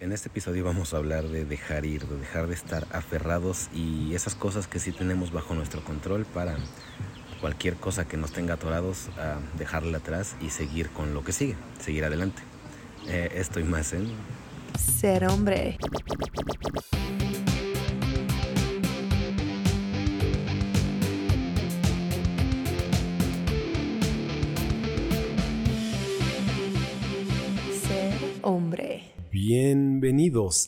En este episodio vamos a hablar de dejar ir, de dejar de estar aferrados y esas cosas que sí tenemos bajo nuestro control para cualquier cosa que nos tenga atorados, a dejarla atrás y seguir con lo que sigue, seguir adelante. Eh, estoy más en... Ser hombre.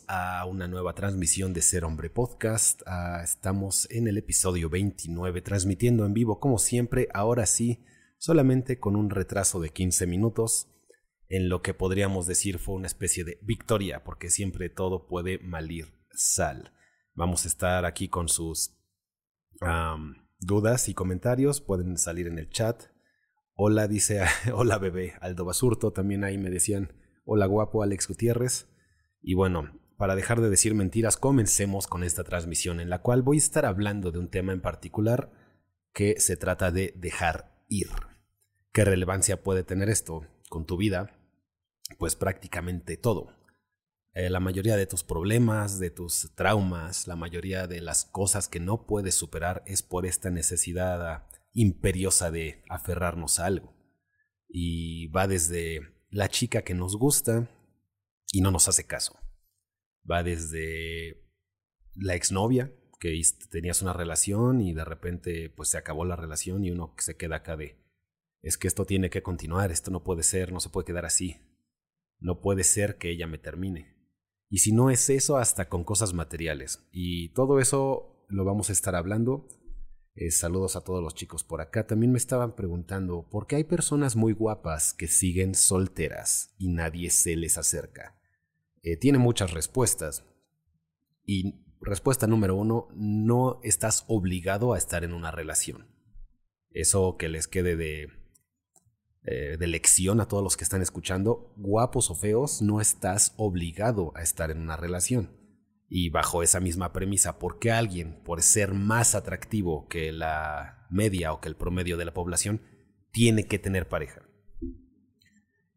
A una nueva transmisión de Ser Hombre Podcast. Ah, estamos en el episodio 29, transmitiendo en vivo como siempre, ahora sí, solamente con un retraso de 15 minutos, en lo que podríamos decir fue una especie de victoria, porque siempre todo puede malir sal. Vamos a estar aquí con sus dudas y comentarios, pueden salir en el chat. Hola, dice, hola bebé, Aldo Basurto, también ahí me decían, hola guapo, Alex Gutiérrez. Y bueno, para dejar de decir mentiras, comencemos con esta transmisión en la cual voy a estar hablando de un tema en particular que se trata de dejar ir. ¿Qué relevancia puede tener esto con tu vida? Pues prácticamente todo. Eh, la mayoría de tus problemas, de tus traumas, la mayoría de las cosas que no puedes superar es por esta necesidad imperiosa de aferrarnos a algo. Y va desde la chica que nos gusta y no nos hace caso. Va desde la exnovia, que tenías una relación y de repente pues se acabó la relación y uno se queda acá de, es que esto tiene que continuar, esto no puede ser, no se puede quedar así. No puede ser que ella me termine. Y si no es eso, hasta con cosas materiales. Y todo eso lo vamos a estar hablando. Eh, saludos a todos los chicos por acá. También me estaban preguntando por qué hay personas muy guapas que siguen solteras y nadie se les acerca. Eh, tiene muchas respuestas. Y respuesta número uno, no estás obligado a estar en una relación. Eso que les quede de, eh, de lección a todos los que están escuchando, guapos o feos, no estás obligado a estar en una relación. Y bajo esa misma premisa, ¿por qué alguien, por ser más atractivo que la media o que el promedio de la población, tiene que tener pareja?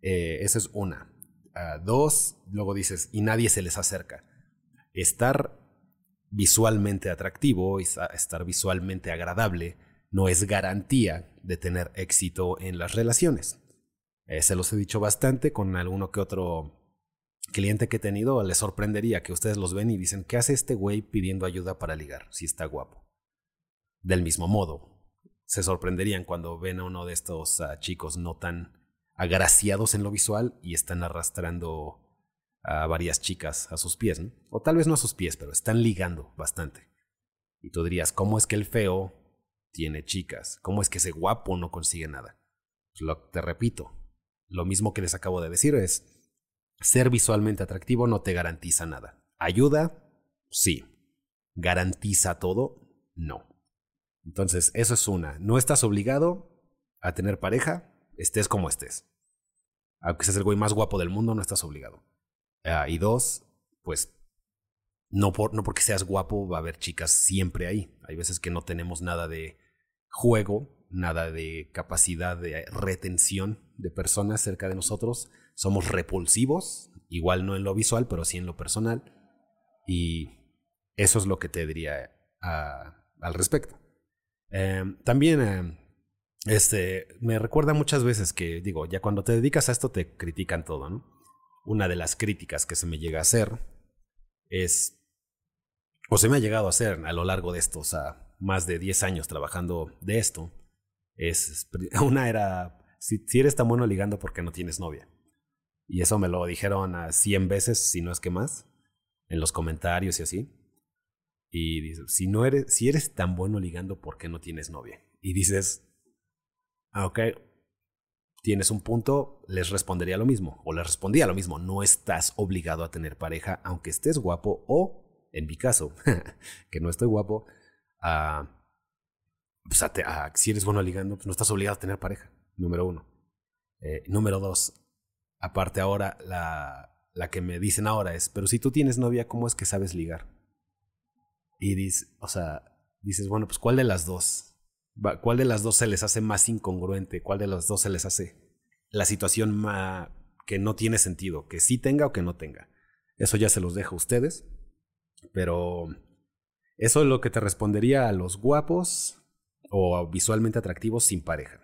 Eh, esa es una. Dos, luego dices, y nadie se les acerca. Estar visualmente atractivo estar visualmente agradable no es garantía de tener éxito en las relaciones. Eh, se los he dicho bastante con alguno que otro cliente que he tenido, les sorprendería que ustedes los ven y dicen, ¿qué hace este güey pidiendo ayuda para ligar si está guapo? Del mismo modo, se sorprenderían cuando ven a uno de estos ah, chicos no tan agraciados en lo visual y están arrastrando a varias chicas a sus pies. O tal vez no a sus pies, pero están ligando bastante. Y tú dirías, ¿cómo es que el feo tiene chicas? ¿Cómo es que ese guapo no consigue nada? Pues lo, te repito, lo mismo que les acabo de decir es, ser visualmente atractivo no te garantiza nada. ¿Ayuda? Sí. ¿Garantiza todo? No. Entonces, eso es una. No estás obligado a tener pareja, estés como estés. Aunque seas el güey más guapo del mundo, no estás obligado. Ah, y dos, pues no, por, no porque seas guapo va a haber chicas siempre ahí. Hay veces que no tenemos nada de juego, nada de capacidad de retención de personas cerca de nosotros. Somos repulsivos, igual no en lo visual, pero sí en lo personal. Y eso es lo que te diría ah, al respecto. Eh, también eh, este, me recuerda muchas veces que, digo, ya cuando te dedicas a esto te critican todo, ¿no? Una de las críticas que se me llega a hacer es, o se me ha llegado a hacer a lo largo de estos más de 10 años trabajando de esto, es, una era, si, eres tan bueno ligando, ¿por qué no tienes novia? Y eso me lo dijeron a 100 veces, si no es que más, en los comentarios y así. Y dices, si, no eres, si eres tan bueno ligando, ¿por qué no tienes novia? Y dices, ah, ok, tienes un punto, les respondería lo mismo, o les respondía lo mismo, no estás obligado a tener pareja, aunque estés guapo, o, en mi caso, que no estoy guapo, ah, pues a si eres bueno ligando, pues no estás obligado a tener pareja, número uno. Eh, número dos, aparte ahora, la, la que me dicen ahora es, pero si tú tienes novia, ¿cómo es que sabes ligar? Y dices, o sea, dices, bueno, pues ¿cuál de las dos? ¿Cuál de las dos se les hace más incongruente? ¿Cuál de las dos se les hace la situación ma- que no tiene sentido? Que sí tenga o que no tenga. Eso ya se los dejo a ustedes. Pero eso es lo que te respondería a los guapos o visualmente atractivos sin pareja.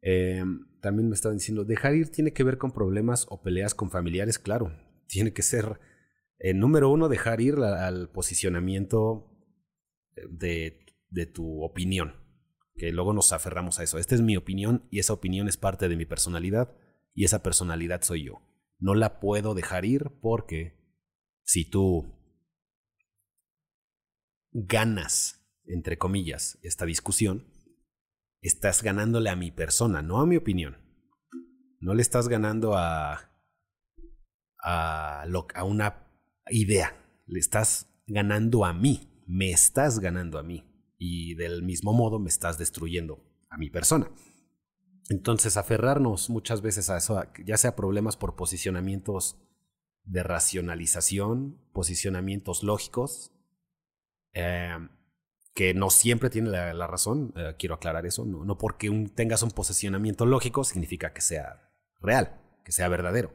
Em, también me estaban diciendo, dejar ir tiene que ver con problemas o peleas con familiares, claro. Tiene que ser, eh, número uno, dejar ir al posicionamiento de, de tu opinión, que luego nos aferramos a eso. Esta es mi opinión y esa opinión es parte de mi personalidad y esa personalidad soy yo. No la puedo dejar ir porque si tú ganas, entre comillas, esta discusión, estás ganándole a mi persona, no a mi opinión. No le estás ganando a, a, a una idea, le estás ganando a mí, me estás ganando a mí. Y del mismo modo me estás destruyendo a mi persona. Entonces, aferrarnos muchas veces a eso, ya sea problemas por posicionamientos de racionalización, posicionamientos lógicos, eh, que no siempre tiene la, razón, eh, quiero aclarar eso, no, no porque tengas un posicionamiento lógico significa que sea real, que sea verdadero.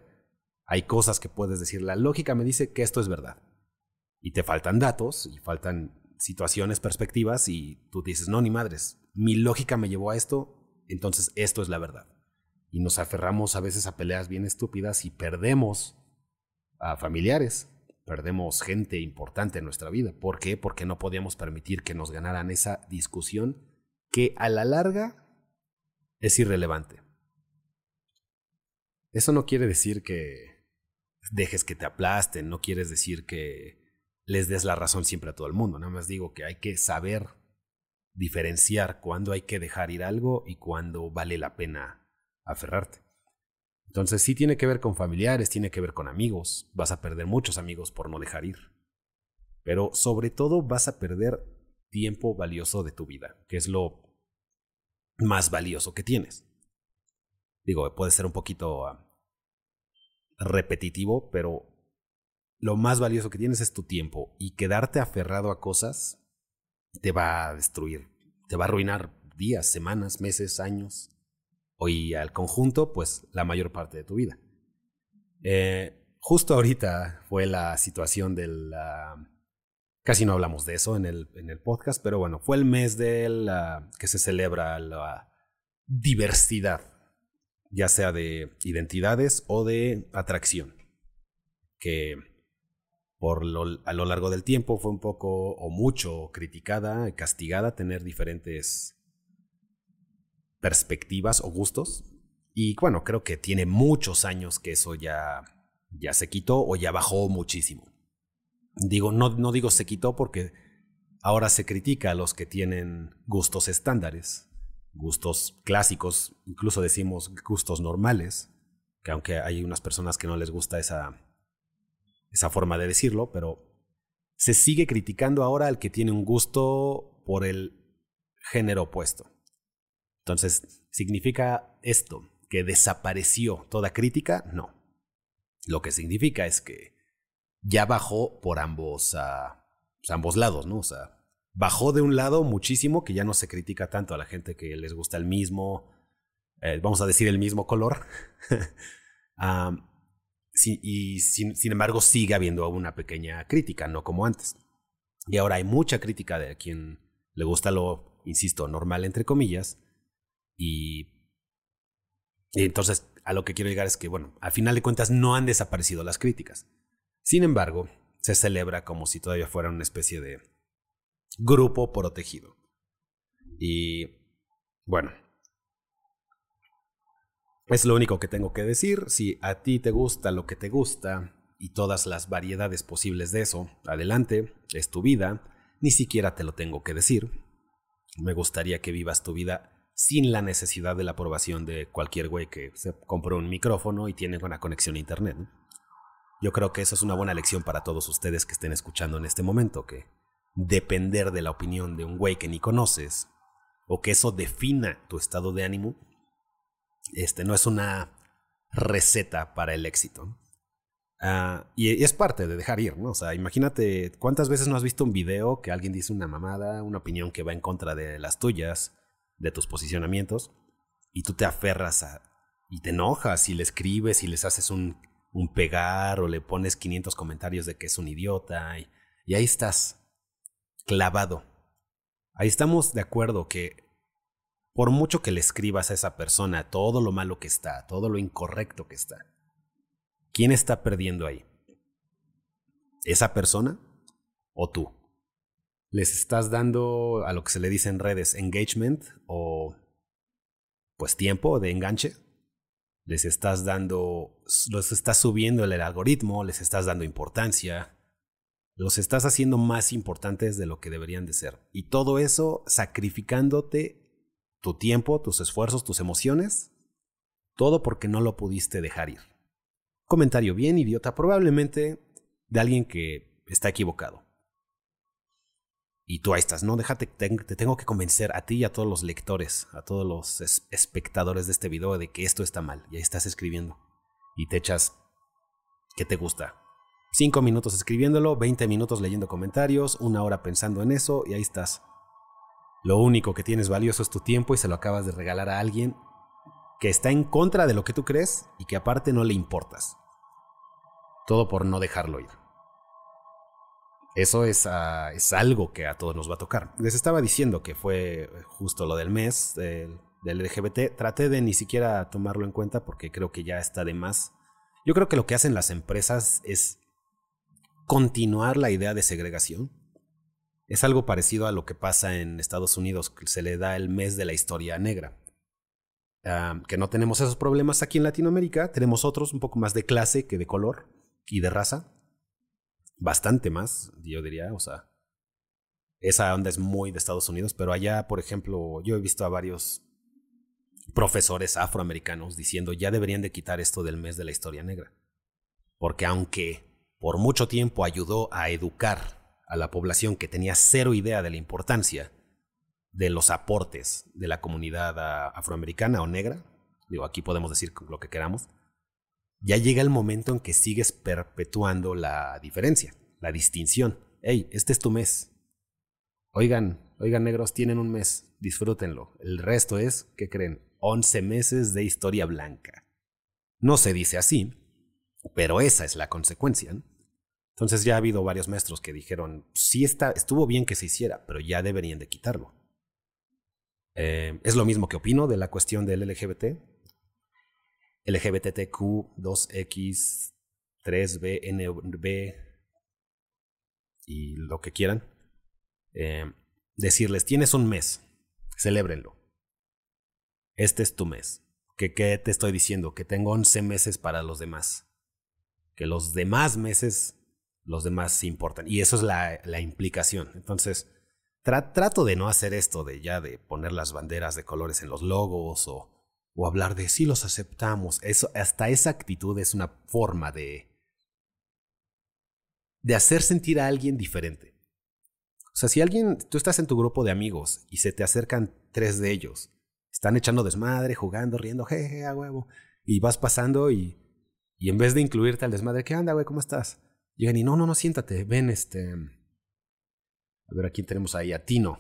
Hay cosas que puedes decir, la lógica me dice que esto es verdad. Y te faltan datos y faltan situaciones, perspectivas y tú dices, no, ni madres, mi lógica me llevó a esto, entonces esto es la verdad. Y nos aferramos a veces a peleas bien estúpidas y perdemos a familiares, perdemos gente importante en nuestra vida. ¿Por qué? Porque no podíamos permitir que nos ganaran esa discusión que a la larga es irrelevante. Eso no quiere decir que dejes que te aplasten, no quieres decir que les des la razón siempre a todo el mundo. Nada más digo que hay que saber diferenciar cuándo hay que dejar ir algo y cuándo vale la pena aferrarte. Entonces sí tiene que ver con familiares, tiene que ver con amigos. Vas a perder muchos amigos por no dejar ir. Pero sobre todo vas a perder tiempo valioso de tu vida, que es lo más valioso que tienes. Digo, puede ser un poquito ah, repetitivo, pero lo más valioso que tienes es tu tiempo y quedarte aferrado a cosas te va a destruir, te va a arruinar días, semanas, meses, años y al conjunto, pues la mayor parte de tu vida. Eh, justo ahorita fue la situación del... casi no hablamos de eso en el, en el podcast, pero bueno, fue el mes del que se celebra la diversidad, ya sea de identidades o de atracción, que por a lo largo del tiempo fue un poco o mucho criticada, castigada, tener diferentes perspectivas o gustos. Y bueno, creo que tiene muchos años que eso ya, ya se quitó o ya bajó muchísimo. Digo, no, no digo se quitó porque ahora se critica a los que tienen gustos estándares, gustos clásicos, incluso decimos gustos normales, que aunque hay unas personas que no les gusta esa, esa forma de decirlo, pero se sigue criticando ahora al que tiene un gusto por el género opuesto. Entonces, ¿significa esto que desapareció toda crítica? No. Lo que significa es que ya bajó por ambos, uh, ambos lados, ¿no? O sea, bajó de un lado muchísimo que ya no se critica tanto a la gente que les gusta el mismo, eh, vamos a decir el mismo color. y sin, embargo sigue habiendo una pequeña crítica, no como antes. Y ahora hay mucha crítica de quien le gusta lo, insisto, normal entre comillas, y, entonces a lo que quiero llegar es que, bueno, al final de cuentas no han desaparecido las críticas. Sin embargo, se celebra como si todavía fuera una especie de grupo protegido. Y bueno, es lo único que tengo que decir. Si a ti te gusta lo que te gusta y todas las variedades posibles de eso, adelante, es tu vida. Ni siquiera te lo tengo que decir. Me gustaría que vivas tu vida sin la necesidad de la aprobación de cualquier güey que se compró un micrófono y tiene una conexión a internet. Yo creo que eso es una buena lección para todos ustedes que estén escuchando en este momento, que depender de la opinión de un güey que ni conoces o que eso defina tu estado de ánimo, este no es una receta para el éxito. Ah, y es parte de dejar ir, ¿no? O sea, imagínate cuántas veces no has visto un video que alguien dice una mamada, una opinión que va en contra de las tuyas, de tus posicionamientos y tú te aferras a, y te enojas y le escribes y les haces un un pegar o le pones 500 comentarios de que es un idiota y, y ahí estás, clavado. Ahí estamos de acuerdo que por mucho que le escribas a esa persona todo lo malo que está, todo lo incorrecto que está, ¿quién está perdiendo ahí? ¿Esa persona o tú? ¿Les estás dando a lo que se le dice en redes engagement o pues tiempo de enganche? ¿Les estás dando, los estás subiendo el algoritmo, les estás dando importancia, los estás haciendo más importantes de lo que deberían de ser? Y todo eso sacrificándote tu tiempo, tus esfuerzos, tus emociones, todo porque no lo pudiste dejar ir. Comentario bien idiota, probablemente de alguien que está equivocado. Y tú ahí estás, no, déjate, te, tengo que convencer a ti y a todos los lectores, a todos los espectadores de este video de que esto está mal. Y ahí estás escribiendo. Y te echas, ¿qué te gusta? Cinco minutos escribiéndolo, 20 minutos leyendo comentarios, una hora pensando en eso y ahí estás. Lo único que tienes valioso es tu tiempo y se lo acabas de regalar a alguien que está en contra de lo que tú crees y que aparte no le importas. Todo por no dejarlo ir. Eso es, ah, es, algo que a todos nos va a tocar. Les estaba diciendo que fue justo lo del mes del, LGBT. Traté de ni siquiera tomarlo en cuenta porque creo que ya está de más. Yo creo que lo que hacen las empresas es continuar la idea de segregación. Es algo parecido a lo que pasa en Estados Unidos, se le da el mes de la historia negra. Ah, que no tenemos esos problemas aquí en Latinoamérica, tenemos otros un poco más de clase que de color y de raza bastante más, yo diría, o sea, esa onda es muy de Estados Unidos, pero allá, por ejemplo, yo he visto a varios profesores afroamericanos diciendo ya deberían de quitar esto del mes de la historia negra, porque aunque por mucho tiempo ayudó a educar a la población que tenía cero idea de la importancia de los aportes de la comunidad afroamericana o negra, digo, aquí podemos decir lo que queramos, ya llega el momento en que sigues perpetuando la diferencia, la distinción. Hey, este es tu mes. Oigan, oigan negros, tienen un mes, disfrútenlo. El resto es, ¿qué creen? 11 meses de historia blanca. No se dice así, pero esa es la consecuencia. Entonces ya ha habido varios maestros que dijeron, sí está, estuvo bien que se hiciera, pero ya deberían de quitarlo. Eh, es lo mismo que opino de la cuestión del LGBT. LGBTQ, 2X, 3B, NB y lo que quieran. Eh, decirles, tienes un mes, celébrenlo. Este es tu mes. ¿Qué, ¿Qué te estoy diciendo? Que tengo 11 meses para los demás. Que los demás meses, los demás se importan. Y eso es la, la implicación. Entonces, trato de no hacer esto de ya de poner las banderas de colores en los logos o o hablar de si los aceptamos. Eso, hasta esa actitud es una forma de, de hacer sentir a alguien diferente. O sea, si alguien, tú estás en tu grupo de amigos y se te acercan tres de ellos, están echando desmadre, jugando, riendo, jeje, a huevo, y vas pasando y, y en vez de incluirte al desmadre, ¿qué onda, güey? ¿Cómo estás? Llegan y no, no, no, siéntate, ven, este. A ver, aquí tenemos ahí a Tino.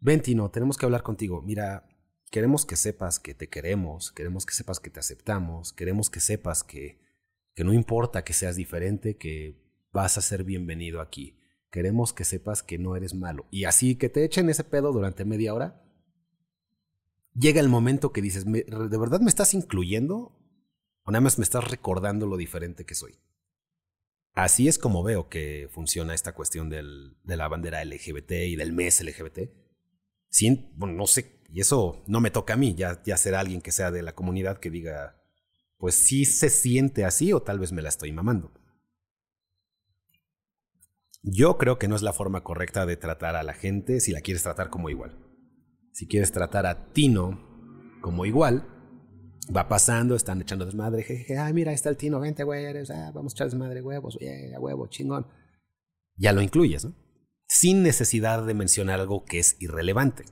Ven, Tino, tenemos que hablar contigo. Mira, queremos que sepas que te queremos, queremos que sepas que te aceptamos, queremos que sepas que, que no importa que seas diferente, que vas a ser bienvenido aquí. Queremos que sepas que no eres malo. Y así que te echen ese pedo durante media hora. Llega el momento que dices, ¿de verdad me estás incluyendo? ¿O nada más me estás recordando lo diferente que soy? Así es como veo que funciona esta cuestión de la bandera LGBT y del mes LGBT. Bueno, no sé y eso no me toca a mí, ya, ya será alguien que sea de la comunidad que diga, pues sí se siente así o tal vez me la estoy mamando. Yo creo que no es la forma correcta de tratar a la gente si la quieres tratar como igual. Si quieres tratar a Tino como igual, va pasando, están echando desmadre, jeje, ay, mira, ahí está el Tino, vente, güey, ah, vamos a echar desmadre, huevos, a huevo, chingón. Ya lo incluyes, ¿no? Sin necesidad de mencionar algo que es irrelevante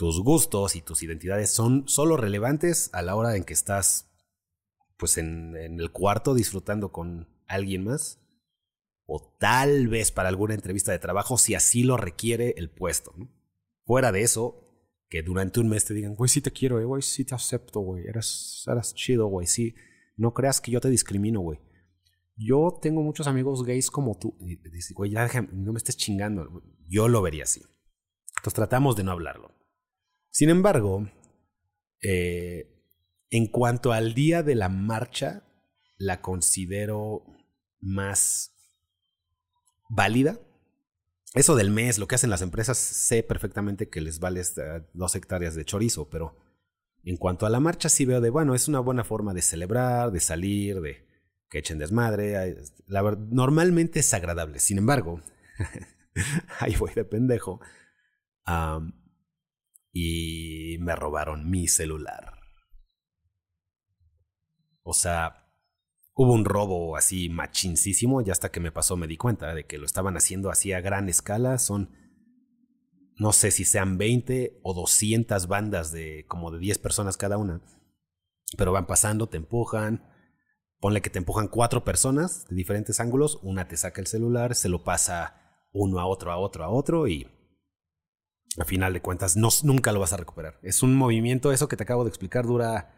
tus gustos y tus identidades son solo relevantes a la hora en que estás pues en, el cuarto disfrutando con alguien más o tal vez para alguna entrevista de trabajo si así lo requiere el puesto. Fuera de eso, que durante un mes te digan, güey, sí te quiero, eh, güey, sí te acepto, güey, eres, eres chido, güey, sí, No creas que yo te discrimino, güey. Yo tengo muchos amigos gays como tú. Y güey, ya déjame, no me estés chingando. Yo lo vería así. Entonces tratamos de no hablarlo. Sin embargo, eh, en cuanto al día de la marcha, la considero más válida. Eso del mes, lo que hacen las empresas, sé perfectamente que les vale dos hectáreas de chorizo, pero en cuanto a la marcha sí veo de, bueno, es una buena forma de celebrar, de salir, de que echen desmadre. La normalmente es agradable. Sin embargo, ahí voy de pendejo. y me robaron mi celular. O sea, hubo un robo así machincísimo. Ya hasta que me pasó me di cuenta de que lo estaban haciendo así a gran escala. Son, no sé si sean 20 o 200 bandas de como de 10 personas cada una. Pero van pasando, te empujan, Ponle que te empujan cuatro personas de diferentes ángulos, una te saca el celular, se lo pasa uno a otro, a otro, a otro y a final de cuentas no, nunca lo vas a recuperar. Es un movimiento, eso que te acabo de explicar dura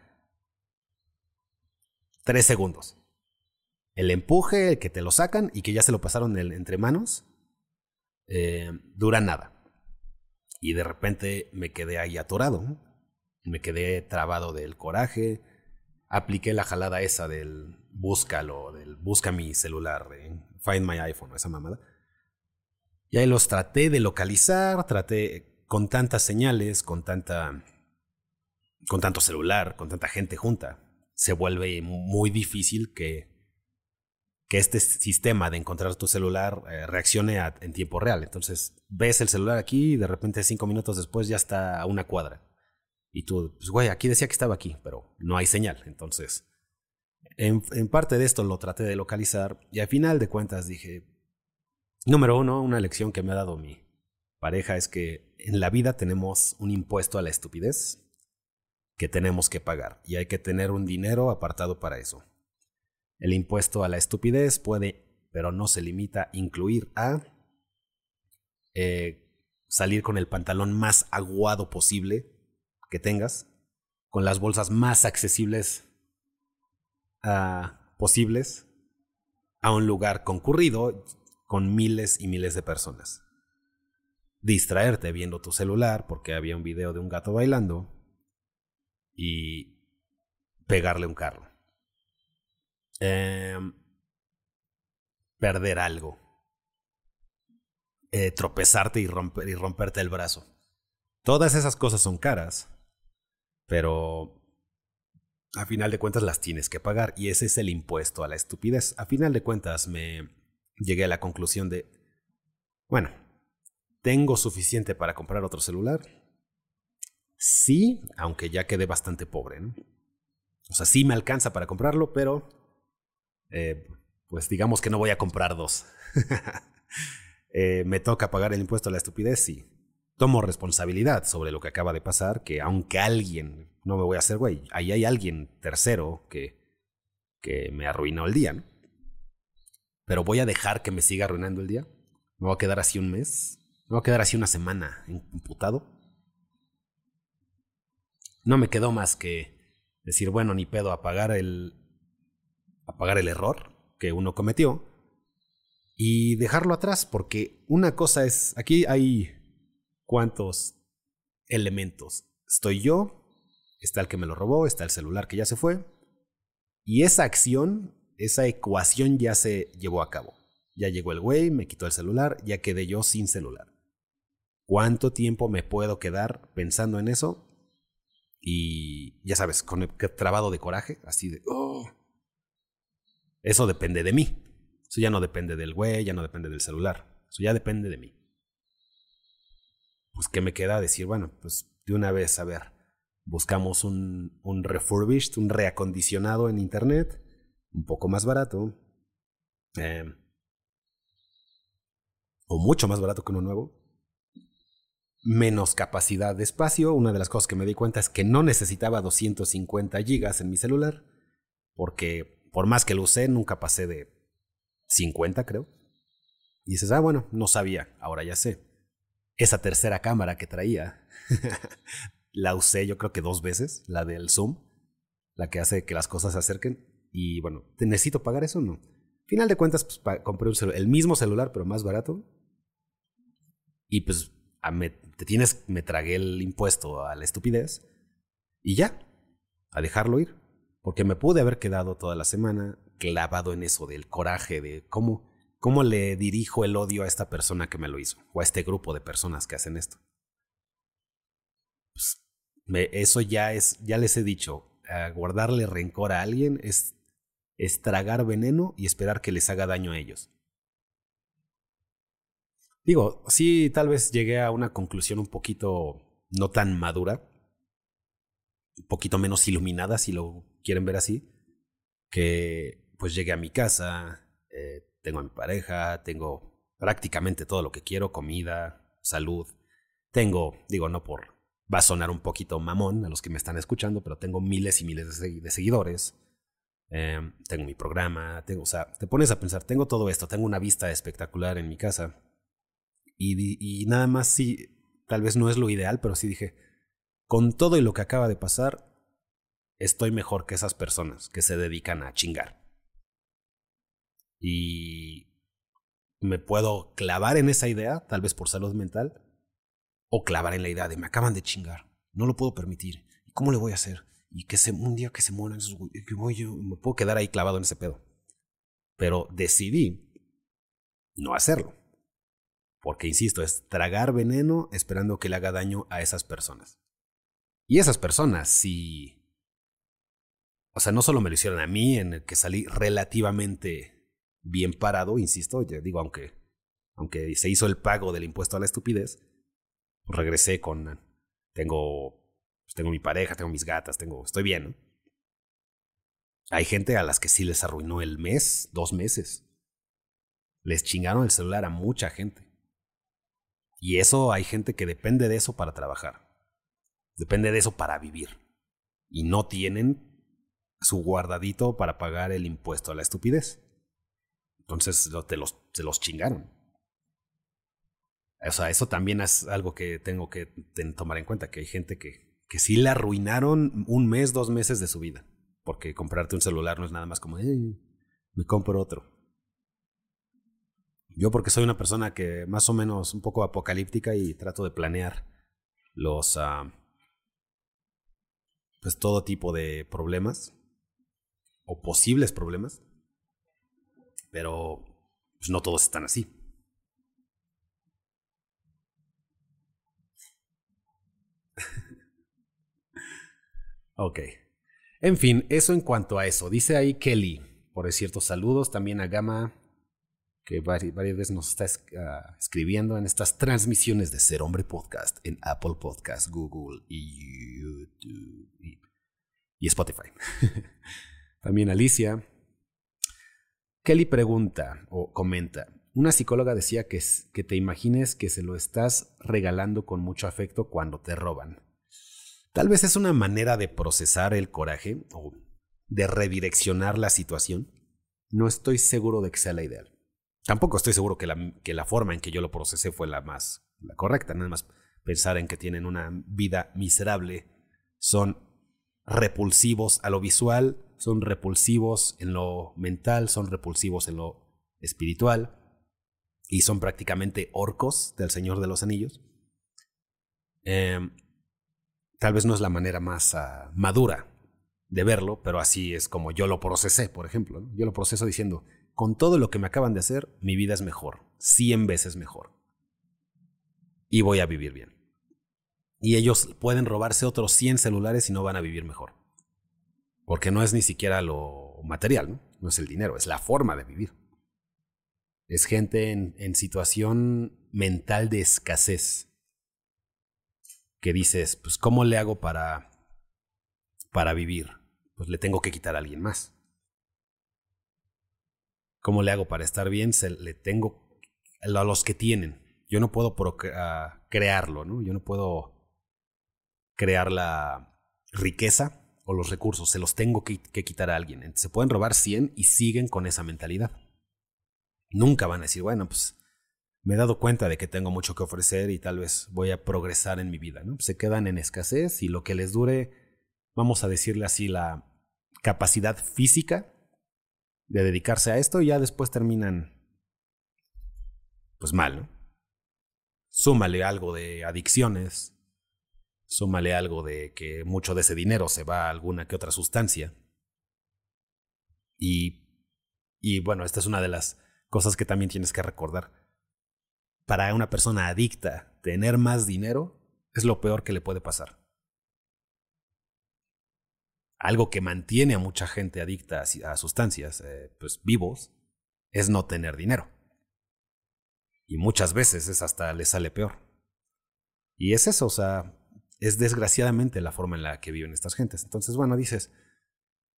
tres segundos. El empuje, el que te lo sacan y que ya se lo pasaron entre manos, eh, dura nada. Y de repente me quedé ahí atorado. Me quedé trabado del coraje, apliqué la jalada esa del búscalo, del busca mi celular, find my iPhone, esa mamada. Y ahí los traté de localizar, traté con tantas señales, con tanta con tanto celular, con tanta gente junta, se vuelve muy difícil que, que este sistema de encontrar tu celular eh, reaccione en tiempo real. Entonces, ves el celular aquí y de repente cinco minutos después ya está a una cuadra. Y tú, pues güey, aquí decía que estaba aquí, pero no hay señal. Entonces, en, parte de esto lo traté de localizar y al final de cuentas dije, número uno, una lección que me ha dado mi pareja es que en la vida tenemos un impuesto a la estupidez que tenemos que pagar y hay que tener un dinero apartado para eso. El impuesto a la estupidez puede, pero no se limita a incluir a eh, salir con el pantalón más aguado posible que tengas, con las bolsas más accesibles uh, posibles, a un lugar concurrido con miles y miles de personas. Distraerte viendo tu celular porque había un video de un gato bailando y pegarle un carro. Eh, perder algo. Eh, tropezarte y, romper, y romperte el brazo. Todas esas cosas son caras pero a final de cuentas las tienes que pagar y ese es el impuesto a la estupidez. A final de cuentas me llegué a la conclusión de, bueno, ¿tengo suficiente para comprar otro celular? Sí, aunque ya quedé bastante pobre. O sea, sí me alcanza para comprarlo, pero eh, pues digamos que no voy a comprar dos. Eh, me toca pagar el impuesto a la estupidez, sí tomo responsabilidad sobre lo que acaba de pasar, que aunque alguien, no me voy a hacer güey, ahí hay alguien tercero que, que me arruinó el día, ¿no? Pero voy a dejar que me siga arruinando el día. Me voy a quedar así un mes. Me voy a quedar así una semana imputado. No me quedó más que decir, bueno, ni pedo, apagar el, apagar el error que uno cometió y dejarlo atrás, porque una cosa es, aquí hay cuántos elementos. Estoy yo, está el que me lo robó, está el celular que ya se fue. Y esa acción, esa ecuación ya se llevó a cabo. Ya llegó el güey, me quitó el celular, ya quedé yo sin celular. ¿Cuánto tiempo me puedo quedar pensando en eso? Y ya sabes, con el trabado de coraje, así de... Oh". Eso depende de mí. Eso ya no depende del güey, ya no depende del celular. Eso ya depende de mí pues que me queda decir, bueno, pues de una vez, a ver, buscamos un, un refurbished, un reacondicionado en internet, un poco más barato, em, o mucho más barato que uno nuevo, menos capacidad de espacio. Una de las cosas que me di cuenta es que no necesitaba 250 gigas en mi celular, porque por más que lo usé, nunca pasé de 50, creo. Y dices, ah, bueno, no sabía, ahora ya sé esa tercera cámara que traía. la usé yo creo que dos veces, la del zoom, la que hace que las cosas se acerquen. y bueno, ¿te necesito pagar eso o no? Final de cuentas, pues compré el mismo celular, pero más barato. Y pues me, te tienes, me tragué el impuesto a la estupidez. Y ya, a dejarlo ir. Porque me pude haber quedado toda la semana clavado en eso del coraje, de cómo, cómo le dirijo el odio a esta persona que me lo hizo, o a este grupo de personas que hacen esto. Pues, eso ya es, ya les he dicho, guardarle rencor a alguien es, es tragar veneno y esperar que les haga daño a ellos. Digo, sí, tal vez llegué a una conclusión un poquito no tan madura, un poquito menos iluminada, si lo quieren ver así, que pues llegué a mi casa, eh, tengo a mi pareja, tengo prácticamente todo lo que quiero, comida, salud, tengo, digo, no por, va a sonar un poquito mamón a los que me están escuchando, pero tengo miles y miles de, seguidores, em, tengo mi programa, tengo, o sea, te pones a pensar, tengo todo esto, tengo una vista espectacular en mi casa, y, y nada más sí, tal vez no es lo ideal, pero sí dije, con todo y lo que acaba de pasar, estoy mejor que esas personas que se dedican a chingar. Y me puedo clavar en esa idea, tal vez por salud mental, o clavar en la idea de me acaban de chingar, no lo puedo permitir. ¿Y cómo le voy a hacer? Y que se, un día que se mueran que voy yo, me puedo quedar ahí clavado en ese pedo. Pero decidí no hacerlo. Porque, insisto, es tragar veneno esperando que le haga daño a esas personas. Y esas personas, si... O sea, no solo me lo hicieron a mí, en el que salí relativamente bien parado, insisto, ya digo, aunque, aunque se hizo el pago del impuesto a la estupidez, regresé con... Tengo, pues tengo mi pareja, tengo mis gatas, tengo, estoy bien. Hay gente a las que sí les arruinó el mes, dos meses. Les chingaron el celular a mucha gente. Y eso hay gente que depende de eso para trabajar. Depende de eso para vivir. Y no tienen su guardadito para pagar el impuesto a la estupidez. Entonces te los, se los chingaron. O sea, eso también es algo que tengo que tomar en cuenta, que hay gente que, que sí le arruinaron un mes, dos meses de su vida. Porque comprarte un celular no es nada más como, me compro otro. Yo porque soy una persona que más o menos un poco apocalíptica y trato de planear los... Uh, pues todo tipo de problemas o posibles problemas. Pero pues no todos están así. ok. En fin, eso en cuanto a eso. Dice ahí Kelly, por ciertos saludos también a Gama, que varias, veces nos está ah, escribiendo en estas transmisiones de Ser Hombre Podcast en Apple Podcast, Google y YouTube y, Spotify. También Alicia. Kelly pregunta o comenta, una psicóloga decía que, que te imagines que se lo estás regalando con mucho afecto cuando te roban. Tal vez es una manera de procesar el coraje o de redireccionar la situación. No estoy seguro de que sea la ideal. Tampoco estoy seguro que la, que la forma en que yo lo procesé fue la más correcta. Nada más pensar en que tienen una vida miserable, son repulsivos a lo visual, son repulsivos en lo mental, son repulsivos en lo espiritual y son prácticamente orcos del Señor de los Anillos. Em, tal vez no es la manera más ah, madura de verlo, pero así es como yo lo procesé, por ejemplo. Yo lo proceso diciendo, con todo lo que me acaban de hacer, mi vida es mejor, cien veces mejor. Y voy a vivir bien. Y ellos pueden robarse otros 100 celulares y no van a vivir mejor. Porque no es ni siquiera lo material, ¿no? No es el dinero, es la forma de vivir. Es gente en, en situación mental de escasez. Que dices, pues, ¿cómo le hago para, para vivir? Pues le tengo que quitar a alguien más. ¿Cómo le hago para estar bien? Se, le tengo a los que tienen. Yo no puedo ah, crearlo, ¿no? Yo no puedo crear la riqueza o los recursos. Se los tengo que, quitar a alguien. Se pueden robar 100 y siguen con esa mentalidad. Nunca van a decir, bueno, pues me he dado cuenta de que tengo mucho que ofrecer y tal vez voy a progresar en mi vida, ¿no? Se quedan en escasez y lo que les dure, vamos a decirle así, la capacidad física de dedicarse a esto y ya después terminan pues mal, ¿no? Súmale algo de adicciones, súmale algo de que mucho de ese dinero se va a alguna que otra sustancia. Y, y bueno, esta es una de las cosas que también tienes que recordar. Para una persona adicta, tener más dinero es lo peor que le puede pasar algo que mantiene a mucha gente adicta a, sustancias eh, pues vivos es no tener dinero. Y muchas veces es hasta le sale peor. Y es eso, o sea, es desgraciadamente la forma en la que viven estas gentes. Entonces, bueno, dices,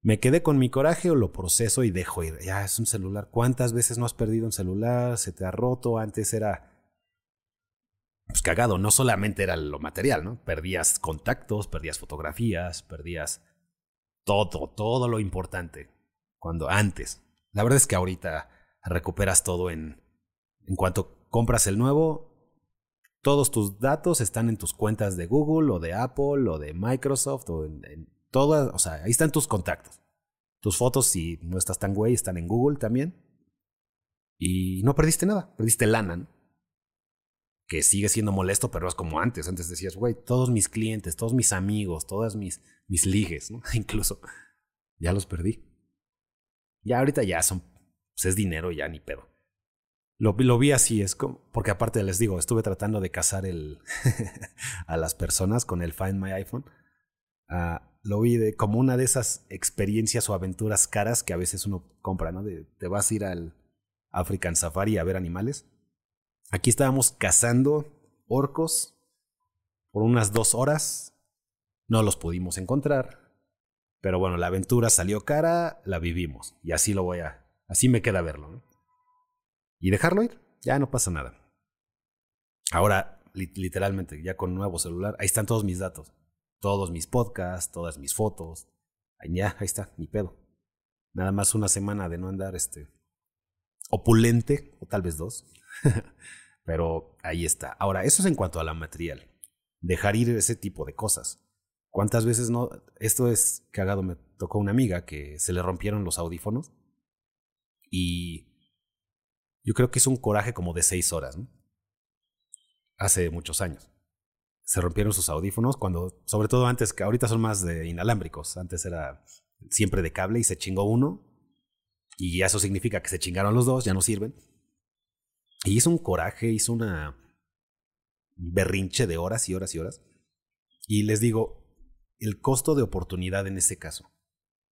me quedé con mi coraje o lo proceso y dejo ir. Ya es un celular. ¿Cuántas veces no has perdido un celular? ¿Se te ha roto? Antes era pues cagado, no solamente era lo material, ¿no? Perdías contactos, perdías fotografías, perdías todo, todo lo importante. Cuando antes. La verdad es que ahorita recuperas todo en, en cuanto compras el nuevo. Todos tus datos están en tus cuentas de Google o de Apple o de Microsoft o en, todas, o sea, ahí están tus contactos. Tus fotos, si no estás tan güey, están en Google también. Y no perdiste nada, perdiste lana, que sigue siendo molesto, pero es como antes. Antes decías, güey, todos mis clientes, todos mis amigos, todas mis, mis ligues, ¿no? Incluso, ya los perdí. Ya ahorita ya son, pues es dinero, ya ni pedo. Lo, lo vi así, es como, porque aparte les digo, estuve tratando de cazar el, a las personas con el Find My iPhone. Uh, lo vi de, como una de esas experiencias o aventuras caras que a veces uno compra, ¿no? De, te vas a ir al African Safari a ver animales Aquí estábamos cazando orcos por unas dos horas. No los pudimos encontrar. Pero bueno, la aventura salió cara, la vivimos. Y así lo voy a. Así me queda verlo. Y dejarlo ir, ya no pasa nada. Ahora, literalmente, ya con nuevo celular, ahí están todos mis datos. Todos mis podcasts, todas mis fotos. Ya, ahí está, mi pedo. Nada más una semana de no andar este opulente, o tal vez dos. Pero ahí está. Ahora, eso es en cuanto a la material. Dejar ir ese tipo de cosas. ¿Cuántas veces no? Esto es cagado. Me tocó una amiga que se le rompieron los audífonos. Y yo creo que es un coraje como de seis horas, ¿no? Hace muchos años. Se rompieron sus audífonos cuando, sobre todo antes, que ahorita son más de inalámbricos. Antes era siempre de cable y se chingó uno. Y eso significa que se chingaron los dos, ya no sirven. Y hizo un coraje, hizo una berrinche de horas y horas y horas. Y les digo, el costo de oportunidad en ese caso.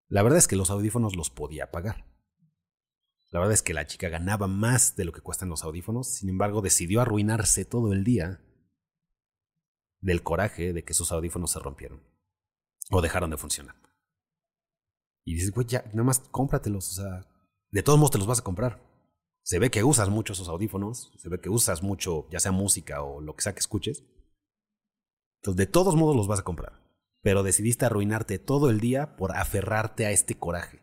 La verdad es que los audífonos los podía pagar. La verdad es que la chica ganaba más de lo que cuestan los audífonos, sin embargo decidió arruinarse todo el día del coraje de que sus audífonos se rompieron o dejaron de funcionar. Y dices, güey, ya, nada más cómpratelos, o sea, de todos modos te los vas a comprar se ve que usas mucho esos audífonos, se ve que usas mucho, ya sea música o lo que sea que escuches. Entonces, de todos modos los vas a comprar. Pero decidiste arruinarte todo el día por aferrarte a este coraje.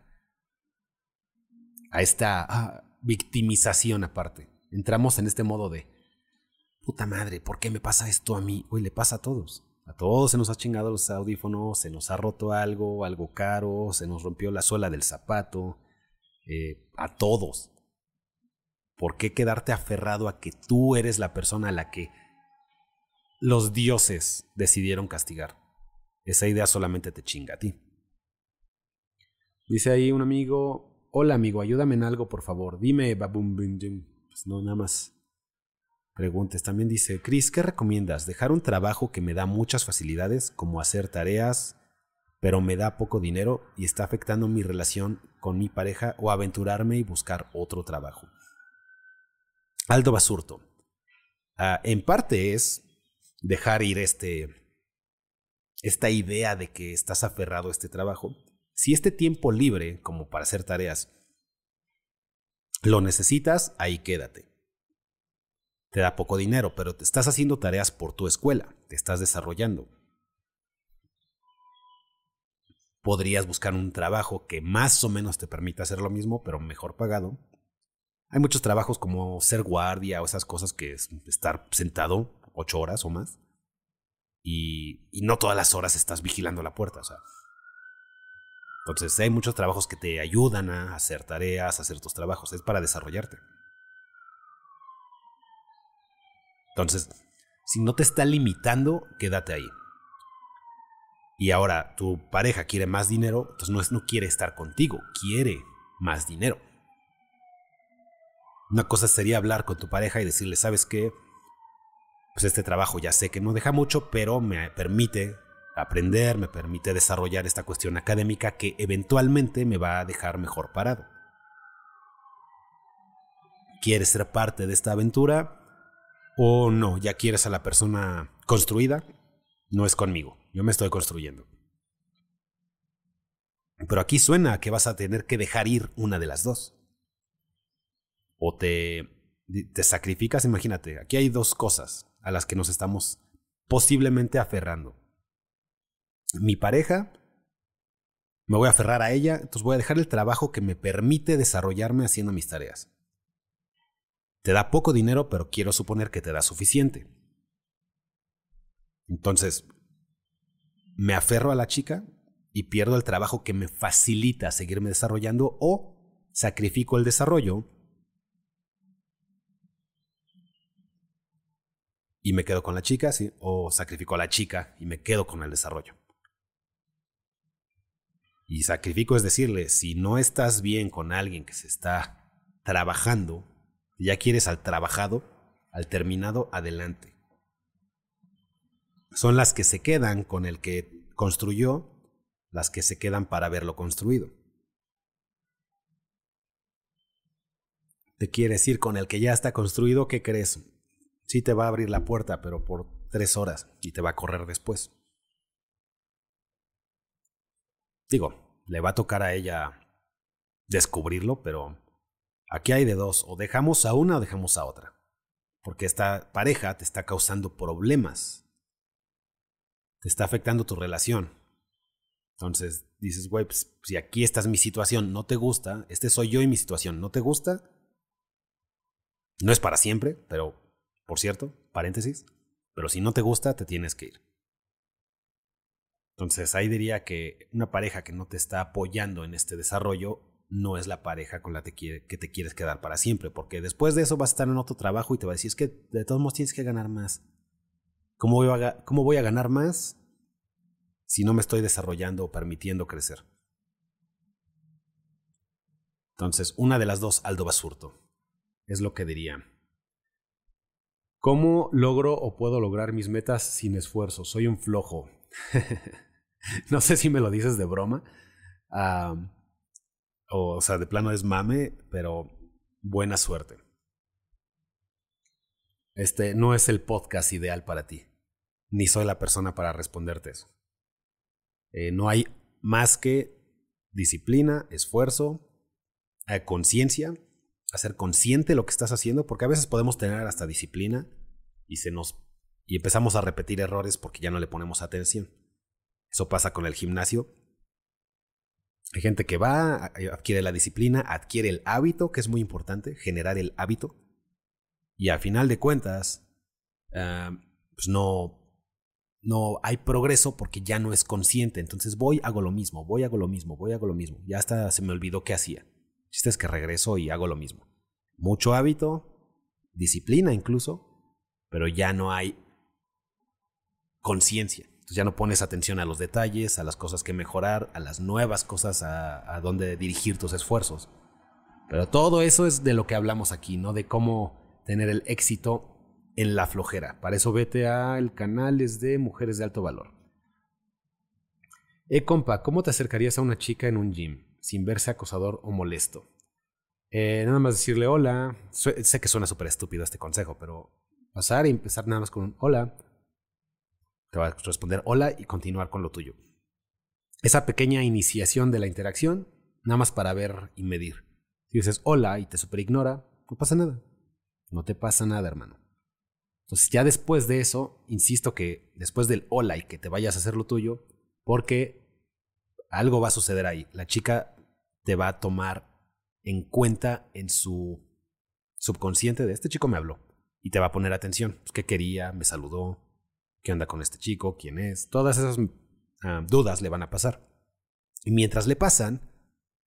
A esta ah, victimización aparte. Entramos en este modo de, puta madre, ¿por qué me pasa esto a mí? Hoy le pasa a todos. A todos se nos ha chingado los audífonos, se nos ha roto algo, algo caro, se nos rompió la suela del zapato. Eh, a todos. ¿Por qué quedarte aferrado a que tú eres la persona a la que los dioses decidieron castigar? Esa idea solamente te chinga a ti. Dice ahí un amigo, hola amigo, ayúdame en algo por favor. Dime, babum, Pues no, nada más preguntes. También dice, Chris, ¿qué recomiendas? ¿Dejar un trabajo que me da muchas facilidades, como hacer tareas, pero me da poco dinero y está afectando mi relación con mi pareja o aventurarme y buscar otro trabajo? Aldo Basurto. Ah, en parte es dejar ir este, esta idea de que estás aferrado a este trabajo. Si este tiempo libre, como para hacer tareas, lo necesitas, ahí quédate. Te da poco dinero, pero te estás haciendo tareas por tu escuela, te estás desarrollando. Podrías buscar un trabajo que más o menos te permita hacer lo mismo, pero mejor pagado, hay muchos trabajos como ser guardia o esas cosas que es estar sentado ocho horas o más. Y, no todas las horas estás vigilando la puerta, o sea. Entonces hay muchos trabajos que te ayudan a hacer tareas, a hacer tus trabajos, es para desarrollarte. Entonces, si no te está limitando, quédate ahí. Y ahora tu pareja quiere más dinero, entonces no, es, no quiere estar contigo, quiere más dinero. Una cosa sería hablar con tu pareja y decirle, ¿sabes qué? Pues este trabajo ya sé que no deja mucho, pero me permite aprender, me permite desarrollar esta cuestión académica que eventualmente me va a dejar mejor parado. ¿Quieres ser parte de esta aventura? ¿O no? ¿Ya quieres a la persona construida? No es conmigo, yo me estoy construyendo. Pero aquí suena que vas a tener que dejar ir una de las dos. O te, te sacrificas, imagínate, aquí hay dos cosas a las que nos estamos posiblemente aferrando. Mi pareja, me voy a aferrar a ella, entonces voy a dejar el trabajo que me permite desarrollarme haciendo mis tareas. Te da poco dinero, pero quiero suponer que te da suficiente. Entonces, me aferro a la chica y pierdo el trabajo que me facilita seguirme desarrollando o sacrifico el desarrollo y me quedo con la chica, o sacrifico a la chica y me quedo con el desarrollo. Y sacrifico es decirle, si no estás bien con alguien que se está trabajando, ya quieres al trabajado, al terminado, adelante. Son las que se quedan con el que construyó, las que se quedan para verlo construido. Te quieres ir con el que ya está construido, ¿qué crees? Sí te va a abrir la puerta, pero por tres horas y te va a correr después. Digo, le va a tocar a ella descubrirlo, pero Aquí hay de dos, o dejamos a una o dejamos a otra. Porque esta pareja te está causando problemas. Te está afectando tu relación. Entonces dices, güey, pues, si aquí esta es mi situación, no te gusta, este soy yo y mi situación, no te gusta. No es para siempre, pero, por cierto, paréntesis, pero si no te gusta, te tienes que ir. Entonces ahí diría que una pareja que no te está apoyando en este desarrollo no es la pareja con la que te quieres quedar para siempre, porque después de eso vas a estar en otro trabajo y te va a decir, es que de todos modos tienes que ganar más. ¿Cómo voy a, cómo voy a ganar más si no me estoy desarrollando o permitiendo crecer? Entonces, una de las dos, Aldo Basurto, es lo que diría. ¿Cómo logro o puedo lograr mis metas sin esfuerzo? Soy un flojo. no sé si me lo dices de broma. O, sea, de plano es mame, pero buena suerte. Este no es el podcast ideal para ti. Ni soy la persona para responderte eso. Eh, no hay más que disciplina, esfuerzo, eh, conciencia, hacer consciente lo que estás haciendo, porque a veces podemos tener hasta disciplina y se nos y empezamos a repetir errores porque ya no le ponemos atención. Eso pasa con el gimnasio hay gente que va, adquiere la disciplina, adquiere el hábito, que es muy importante, generar el hábito. Y al final de cuentas, ah, pues no, no hay progreso porque ya no es consciente. Entonces voy, hago lo mismo, voy, hago lo mismo, voy, hago lo mismo. Ya hasta se me olvidó qué hacía. Chiste es que regreso y hago lo mismo. Mucho hábito, disciplina incluso, pero ya no hay conciencia ya no pones atención a los detalles, a las cosas que mejorar, a las nuevas cosas a, a dónde dirigir tus esfuerzos. Pero todo eso es de lo que hablamos aquí, ¿no? De cómo tener el éxito en la flojera. Para eso vete al canal es de Mujeres de Alto Valor. Eh, compa, ¿cómo te acercarías a una chica en un gym sin verse acosador o molesto? Eh, nada más decirle hola. Sé que suena súper estúpido este consejo, pero pasar y empezar nada más con un hola. Te va a responder hola y continuar con lo tuyo. Esa pequeña iniciación de la interacción, nada más para ver y medir. Si dices hola y te super ignora, no pasa nada. No te pasa nada, hermano. Entonces ya después de eso, insisto que después del hola y que te vayas a hacer lo tuyo, porque algo va a suceder ahí. La chica te va a tomar en cuenta en su subconsciente de este chico me habló y te va a poner atención. Pues, ¿Qué quería? Me saludó, qué onda con este chico, quién es, todas esas ah, dudas le van a pasar. Y mientras le pasan,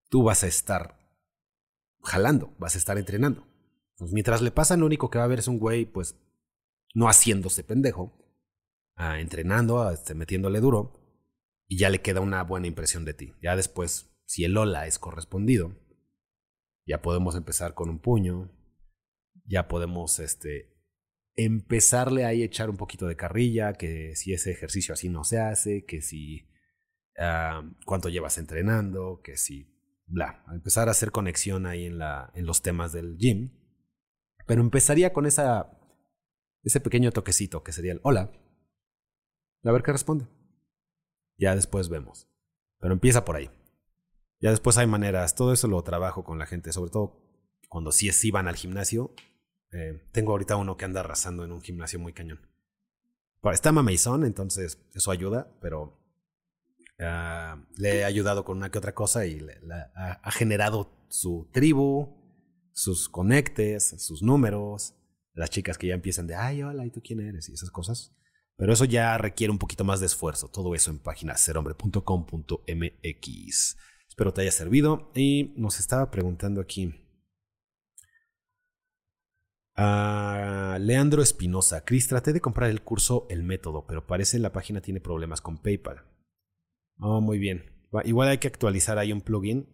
tú vas a estar jalando, vas a estar entrenando. Pues mientras le pasan, lo único que va a ver es un güey, pues, no haciéndose pendejo, ah, entrenando, este, metiéndole duro, y ya le queda una buena impresión de ti. Ya después, si el hola es correspondido, ya podemos empezar con un puño, ya podemos este, empezarle ahí a echar un poquito de carrilla, que si ese ejercicio así no se hace, que si ah, cuánto llevas entrenando, que si bla, empezar a hacer conexión ahí en, la, en los temas del gym. Pero empezaría con esa, ese pequeño toquecito que sería el hola. A ver qué responde. Ya después vemos. Pero empieza por ahí. Ya después hay maneras, todo eso lo trabajo con la gente, sobre todo cuando sí, sí van al gimnasio. Eh, tengo ahorita uno que anda arrasando en un gimnasio muy cañón. Está mameyzón, entonces eso ayuda, pero ah, le he ayudado con una que otra cosa y ha, generado su tribu, sus conectes, sus números, las chicas que ya empiezan de, ay, hola, ¿y tú quién eres? Y esas cosas. Pero eso ya requiere un poquito más de esfuerzo. Todo eso en página serhombre.com.mx. Espero te haya servido. Y nos estaba preguntando aquí. a Leandro Espinosa. Cris, traté de comprar el curso El Método, pero parece la página tiene problemas con PayPal. Oh, muy bien. Igual hay que actualizar ahí un plugin.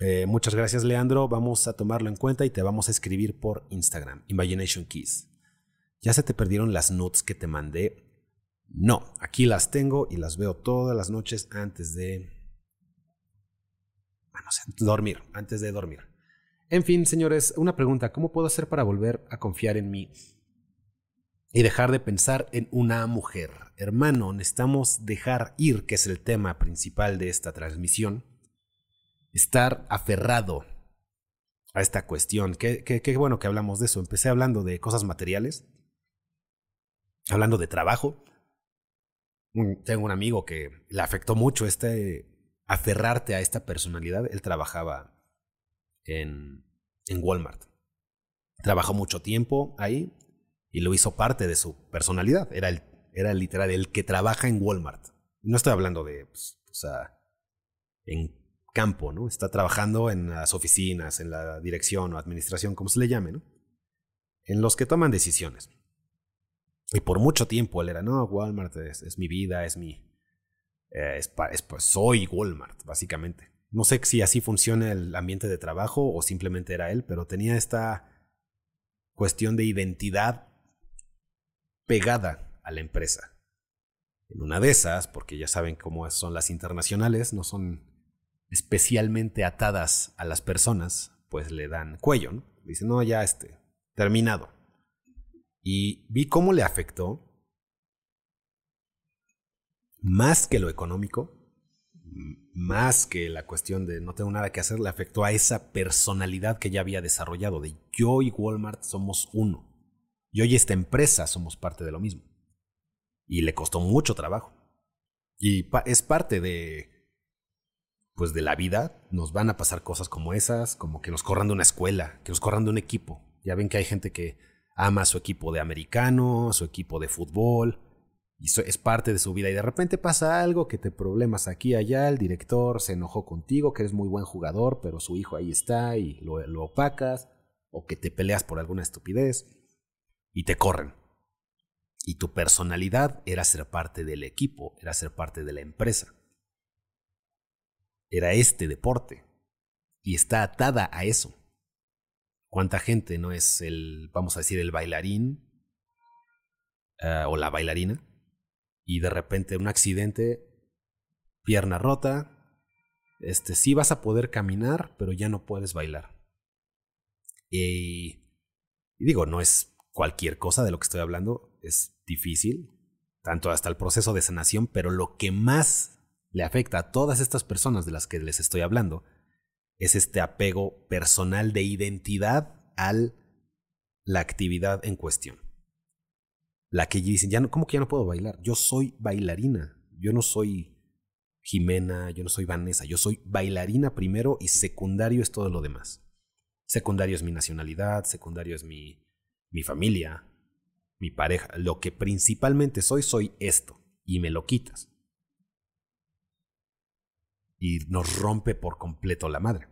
Eh, muchas gracias, Leandro. Vamos a tomarlo en cuenta y te vamos a escribir por Instagram. Imagination Keys. ¿Ya se te perdieron las notes que te mandé? No, aquí las tengo y las veo todas las noches antes de dormir, antes de dormir. En fin, señores, una pregunta, ¿cómo puedo hacer para volver a confiar en mí y dejar de pensar en una mujer? Hermano, necesitamos dejar ir, que es el tema principal de esta transmisión, estar aferrado a esta cuestión. Qué, qué bueno que hablamos de eso. Empecé hablando de cosas materiales, hablando de trabajo. Tengo un amigo que le afectó mucho este aferrarte a esta personalidad. Él trabajaba en, en Walmart. Trabajó mucho tiempo ahí y lo hizo parte de su personalidad. Era, el, era literal el que trabaja en Walmart. No estoy hablando de, pues, en campo, ¿no? Está trabajando en las oficinas, en la dirección o administración, como se le llame, ¿no? En los que toman decisiones. Y por mucho tiempo él era, no, Walmart es mi vida, es mi, eh, es, pues, soy Walmart, básicamente. No sé si así funciona el ambiente de trabajo o simplemente era él, pero tenía esta cuestión de identidad pegada a la empresa. En una de esas, porque ya saben cómo son las internacionales, no son especialmente atadas a las personas, pues le dan cuello, ¿no? Dicen, no, ya este, terminado. Y vi cómo le afectó más que lo económico, más que la cuestión de no tengo nada que hacer, le afectó a esa personalidad que ya había desarrollado, de yo y Walmart somos uno. Yo y esta empresa somos parte de lo mismo. Y le costó mucho trabajo. Y es parte de, pues de la vida. Nos van a pasar cosas como esas, como que nos corran de una escuela, que nos corran de un equipo. Ya ven que hay gente que ama su equipo de americano, su equipo de fútbol, y es parte de su vida y de repente pasa algo que te problemas aquí allá, el director se enojó contigo, que eres muy buen jugador, pero su hijo ahí está y lo, lo opacas, o que te peleas por alguna estupidez y te corren. Y tu personalidad era ser parte del equipo, era ser parte de la empresa. Era este deporte y está atada a eso. ¿Cuánta gente no es el, vamos a decir, el bailarín uh, o la bailarina? y de repente un accidente, pierna rota, este, sí vas a poder caminar, pero ya no puedes bailar. Y, y, digo, no es cualquier cosa de lo que estoy hablando, es difícil, tanto hasta el proceso de sanación, pero lo que más le afecta a todas estas personas de las que les estoy hablando es este apego personal de identidad a la actividad en cuestión. La que dicen, ya ¿cómo que ya no puedo bailar? Yo soy bailarina. Yo no soy Jimena, yo no soy Vanessa. Yo soy bailarina primero y secundario es todo lo demás. Secundario es mi nacionalidad, secundario es mi, mi familia, mi pareja. Lo que principalmente soy, soy esto. Y me lo quitas. y nos rompe por completo la madre.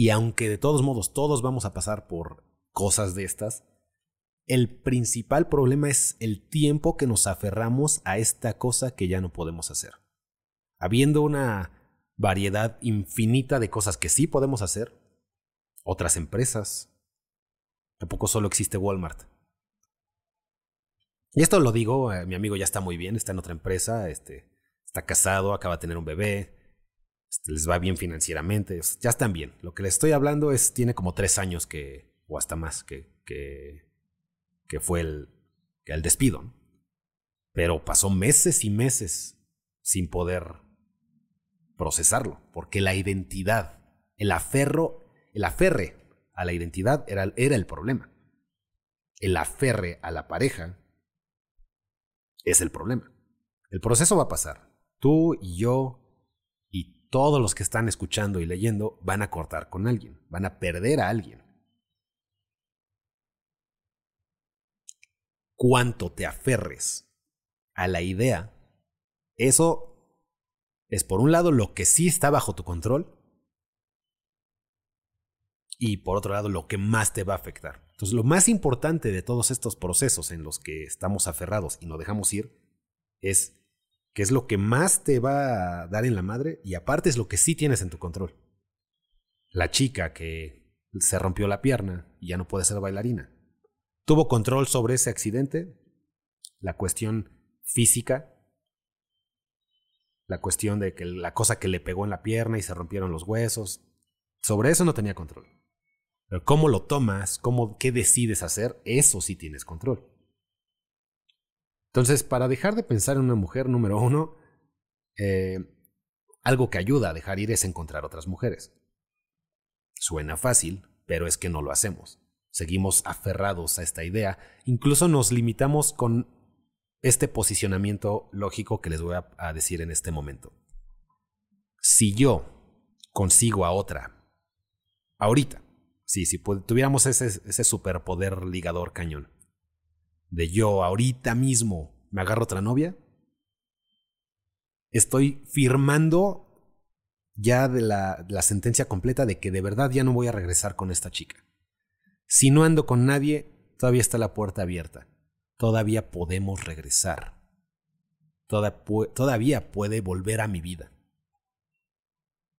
Y aunque de todos modos todos vamos a pasar por cosas de estas, el principal problema es el tiempo que nos aferramos a esta cosa que ya no podemos hacer. Habiendo una variedad infinita de cosas que sí podemos hacer, otras empresas, tampoco solo existe Walmart. Y esto lo digo, eh, mi amigo ya está muy bien, está en otra empresa, este, está casado, acaba de tener un bebé, este, les va bien financieramente, ya están bien. Lo que les estoy hablando es, tiene como tres años que, o hasta más, que, que, que fue el, el despido. Pero pasó meses y meses sin poder procesarlo, porque la identidad, el aferro, el aferre a la identidad era, era el problema. El aferre a la pareja es el problema. El proceso va a pasar. Tú y yo todos los que están escuchando y leyendo van a cortar con alguien, van a perder a alguien. Cuanto te aferres a la idea, eso es por un lado lo que sí está bajo tu control y por otro lado lo que más te va a afectar. Entonces lo más importante de todos estos procesos en los que estamos aferrados y no dejamos ir es que es lo que más te va a dar en la madre y aparte es lo que sí tienes en tu control. La chica que se rompió la pierna y ya no puede ser bailarina. ¿Tuvo control sobre ese accidente? La cuestión física, la cuestión de que la cosa que le pegó en la pierna y se rompieron los huesos, sobre eso no tenía control. Pero cómo lo tomas, cómo, qué decides hacer, eso sí tienes control. Entonces, para dejar de pensar en una mujer, número uno, eh, algo que ayuda a dejar ir es encontrar otras mujeres. Suena fácil, pero es que no lo hacemos. Seguimos aferrados a esta idea, incluso nos limitamos con este posicionamiento lógico que les voy a, decir en este momento. Si yo consigo a otra, ahorita, sí, si tuviéramos ese, ese superpoder ligador cañón, de yo ahorita mismo me agarro otra novia, estoy firmando ya de la, la, sentencia completa de que de verdad ya no voy a regresar con esta chica. Si no ando con nadie, todavía está la puerta abierta. Todavía podemos regresar. todavía puede volver a mi vida.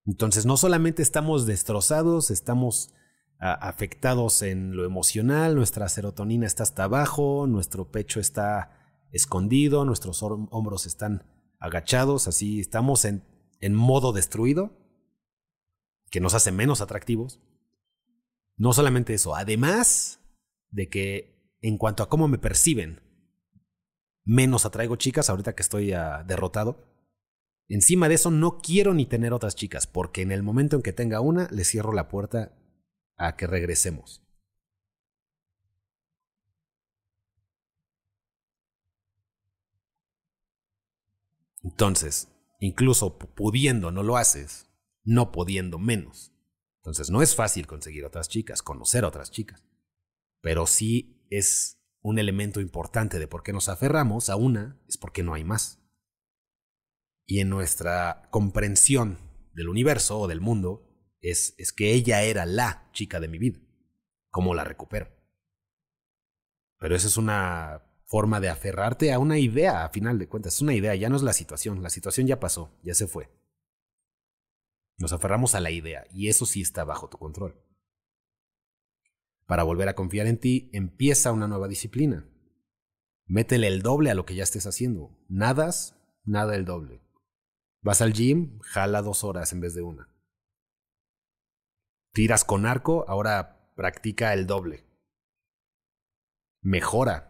Entonces no solamente estamos destrozados, estamos afectados en lo emocional, nuestra serotonina está hasta abajo, nuestro pecho está escondido, nuestros hombros están agachados, así estamos en, en modo destruido, que nos hace menos atractivos. No solamente eso, además de que en cuanto a cómo me perciben, menos atraigo chicas ahorita que estoy ah, derrotado. Encima de eso no quiero ni tener otras chicas, porque en el momento en que tenga una, le cierro la puerta a que regresemos. Entonces, incluso pudiendo no lo haces, no pudiendo menos. Entonces no es fácil conseguir otras chicas, conocer otras chicas. Pero sí es un elemento importante de por qué nos aferramos a una, es porque no hay más. Y en nuestra comprensión del universo o del mundo, es, que ella era la chica de mi vida. ¿Cómo la recupero? Pero esa es una forma de aferrarte a una idea, a final de cuentas. Es una idea, ya no es la situación. La situación ya pasó, ya se fue. Nos aferramos a la idea y eso sí está bajo tu control. Para volver a confiar en ti, empieza una nueva disciplina. Métele el doble a lo que ya estés haciendo. Nadas, nada el doble. Vas al gym, jala dos horas en vez de una tiras con arco, ahora practica el doble. Mejora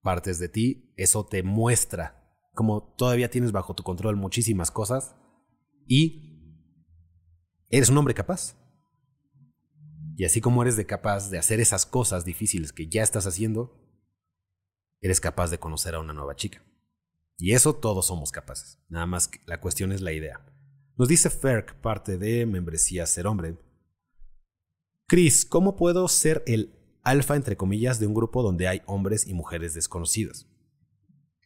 partes de ti, eso te muestra como todavía tienes bajo tu control muchísimas cosas y eres un hombre capaz. Y así como eres de capaz de hacer esas cosas difíciles que ya estás haciendo, eres capaz de conocer a una nueva chica. Y eso todos somos capaces. Nada más que la cuestión es la idea. Nos dice Ferk, parte de membresía Ser Hombre, Chris, ¿cómo puedo ser el alfa, entre comillas, de un grupo donde hay hombres y mujeres desconocidas?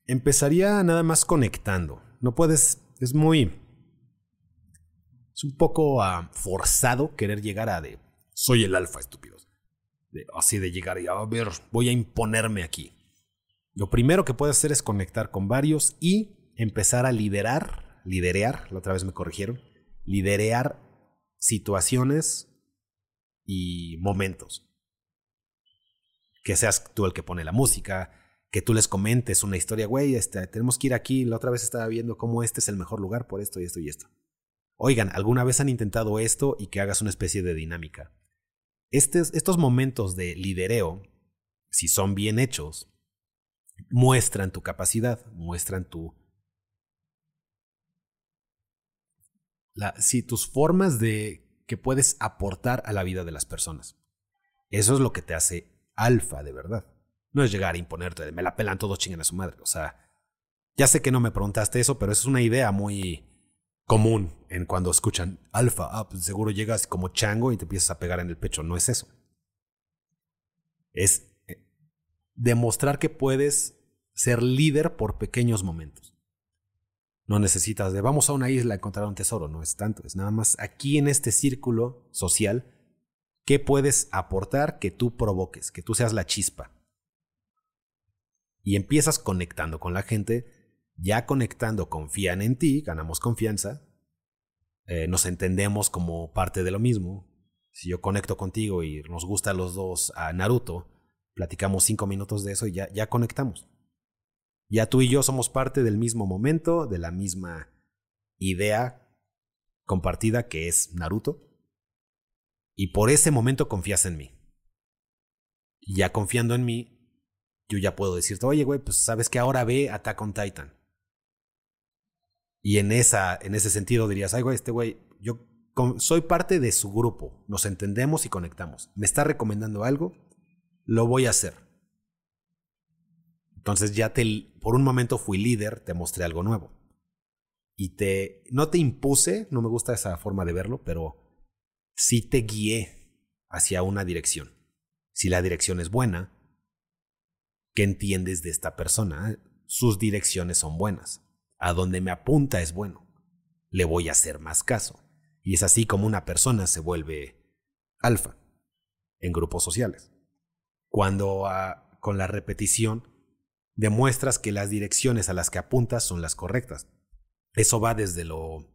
Empezaría nada más conectando. No puedes, es muy... Es un poco ah, forzado querer llegar a de soy el alfa, estúpidos. así de llegar y a ver, voy a imponerme aquí. Lo primero que puedes hacer es conectar con varios y empezar a liderar, liderear, la otra vez me corrigieron, liderear situaciones y momentos. Que seas tú el que pone la música, que tú les comentes una historia, güey, este, tenemos que ir aquí, la otra vez estaba viendo cómo este es el mejor lugar por esto y esto y esto. Oigan, ¿alguna vez han intentado esto y que hagas una especie de dinámica? estos momentos de lidereo, si son bien hechos, muestran tu capacidad, muestran tu... Si tus formas de que puedes aportar a la vida de las personas. Eso es lo que te hace alfa de verdad. No es llegar a imponerte, de, me la pelan todos chinguen a su madre. O sea, ya sé que no me preguntaste eso, pero es una idea muy común en cuando escuchan alfa. Ah, pues seguro llegas como chango y te empiezas a pegar en el pecho. No es eso. Es eh, demostrar que puedes ser líder por pequeños momentos. No necesitas de vamos a una isla a encontrar un tesoro, no es tanto, es nada más aquí en este círculo social, ¿qué puedes aportar que tú provoques, que tú seas la chispa? Y empiezas conectando con la gente, ya conectando confían en ti, ganamos confianza, eh, nos entendemos como parte de lo mismo. Si yo conecto contigo y nos gusta a los dos a Naruto, platicamos cinco minutos de eso y ya, ya conectamos. Ya tú y yo somos parte del mismo momento, de la misma idea compartida que es Naruto. Y por ese momento confías en mí. Y ya confiando en mí, yo ya puedo decirte, oye, güey, pues sabes que ahora ve Attack on Titan. Y en, esa, en ese sentido dirías, ay, güey, este güey, yo soy parte de su grupo, nos entendemos y conectamos. Me está recomendando algo, lo voy a hacer. Entonces ya te, por un momento fui líder, te mostré algo nuevo. Y te, no te impuse, no me gusta esa forma de verlo, pero sí te guié hacia una dirección. Si la dirección es buena, ¿qué entiendes de esta persona? Sus direcciones son buenas. A donde me apunta es bueno. Le voy a hacer más caso. Y es así como una persona se vuelve alfa en grupos sociales. Cuando ah, con la repetición demuestras que las direcciones a las que apuntas son las correctas. Eso va desde lo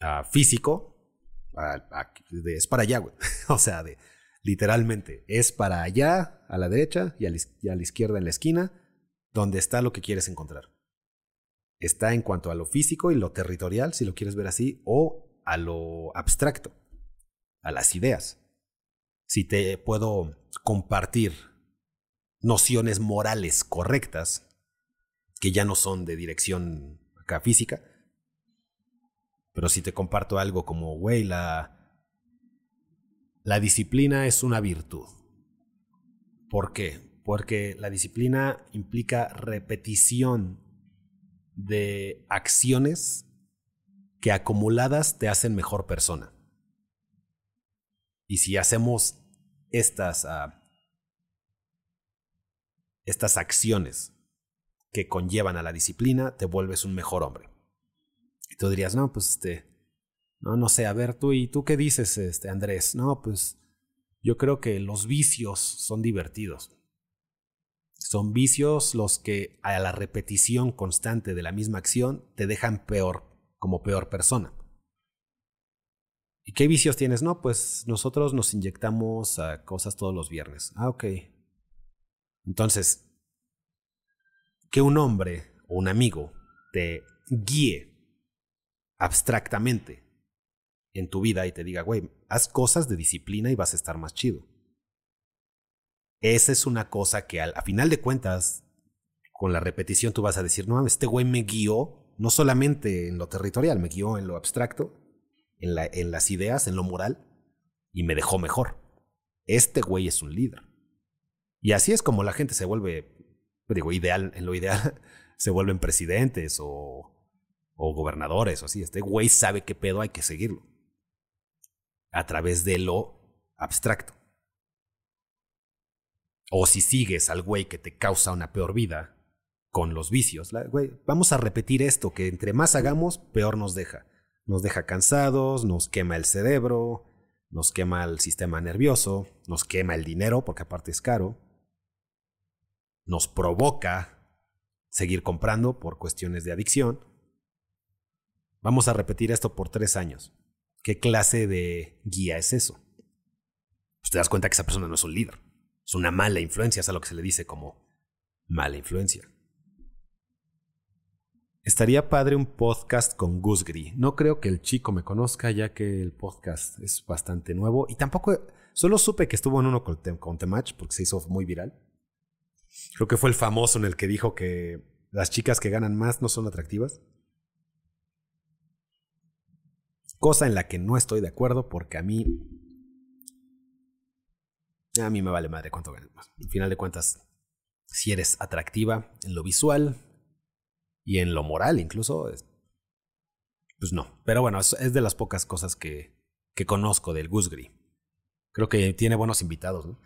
ah, físico, es para allá, güey. o sea, de, literalmente, es para allá, a la derecha y a la, izquierda en la esquina, donde está lo que quieres encontrar. Está en cuanto a lo físico y lo territorial, si lo quieres ver así, o a lo abstracto, a las ideas. Si te puedo compartir nociones morales correctas, que ya no son de dirección acá física. Pero si te comparto algo como, güey, la, la disciplina es una virtud. ¿Por qué? Porque la disciplina implica repetición de acciones que acumuladas te hacen mejor persona. Y si hacemos estas uh, estas acciones que conllevan a la disciplina, te vuelves un mejor hombre. Y tú dirías, no, pues este, no, no sé, a ver, tú y tú qué dices, este, Andrés, no, pues yo creo que los vicios son divertidos. Son vicios los que a la repetición constante de la misma acción te dejan peor, como peor persona. ¿Y qué vicios tienes? No, pues nosotros nos inyectamos a cosas todos los viernes. Ah, ok. Entonces, que un hombre o un amigo te guíe abstractamente en tu vida y te diga, güey, haz cosas de disciplina y vas a estar más chido. Esa es una cosa que al, a final de cuentas, con la repetición tú vas a decir, no, este güey me guió, no solamente en lo territorial, me guió en lo abstracto, en, la, en las ideas, en lo moral, y me dejó mejor. Este güey es un líder. Y así es como la gente se vuelve, digo, ideal, en lo ideal, se vuelven presidentes o, o gobernadores o así. Este güey sabe qué pedo hay que seguirlo. A través de lo abstracto. O si sigues al güey que te causa una peor vida con los vicios, güey, vamos a repetir esto, que entre más hagamos, peor nos deja. Nos deja cansados, nos quema el cerebro, nos quema el sistema nervioso, nos quema el dinero porque aparte es caro, nos provoca seguir comprando por cuestiones de adicción. Vamos a repetir esto por tres años. ¿Qué clase de guía es eso? Pues te das cuenta que esa persona no es un líder, es una mala influencia, es a lo que se le dice como mala influencia. Estaría padre un podcast con Gusgri. No creo que el chico me conozca ya que el podcast es bastante nuevo y tampoco solo supe que estuvo en uno con, Temach porque se hizo muy viral. Creo que fue el famoso en el que dijo que las chicas que ganan más no son atractivas. Cosa en la que no estoy de acuerdo porque a mí a mí me vale madre cuánto ganas más. Al final de cuentas, si eres atractiva en lo visual, y en lo moral incluso, pues no. Pero bueno, es, de las pocas cosas que, que conozco del Gusgri. Creo que tiene buenos invitados, ¿no?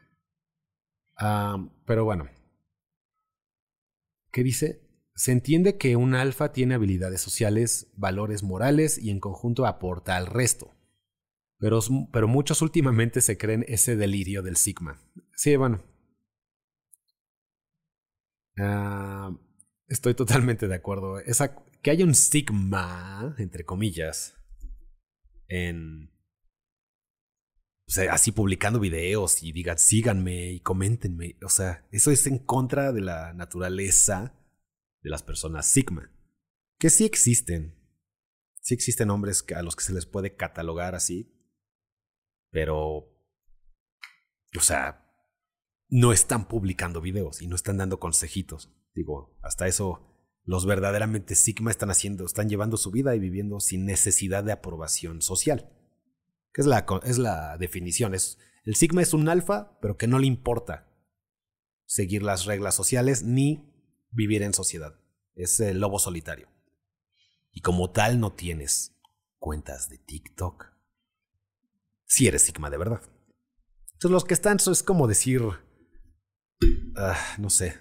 Ah, pero bueno. ¿Qué dice? Se entiende que un alfa tiene habilidades sociales, valores morales y en conjunto aporta al resto. Pero, pero muchos últimamente se creen ese delirio del Sigma. Sí, bueno. Ah, Estoy totalmente de acuerdo. Que haya un Sigma, entre comillas, en... O sea, así publicando videos y digan, síganme y coméntenme. O sea, eso es en contra de la naturaleza de las personas Sigma. Que sí existen. Sí existen hombres a los que se les puede catalogar así. Pero... O sea, no están publicando videos y no están dando consejitos. Digo, hasta eso los verdaderamente Sigma están haciendo, están llevando su vida y viviendo sin necesidad de aprobación social. Que es la, es la definición. Es, el Sigma es un alfa, pero que no le importa seguir las reglas sociales ni vivir en sociedad. Es el lobo solitario. Y como tal no tienes cuentas de TikTok. Si eres Sigma de verdad. Entonces los que están, es como decir, ah, no sé,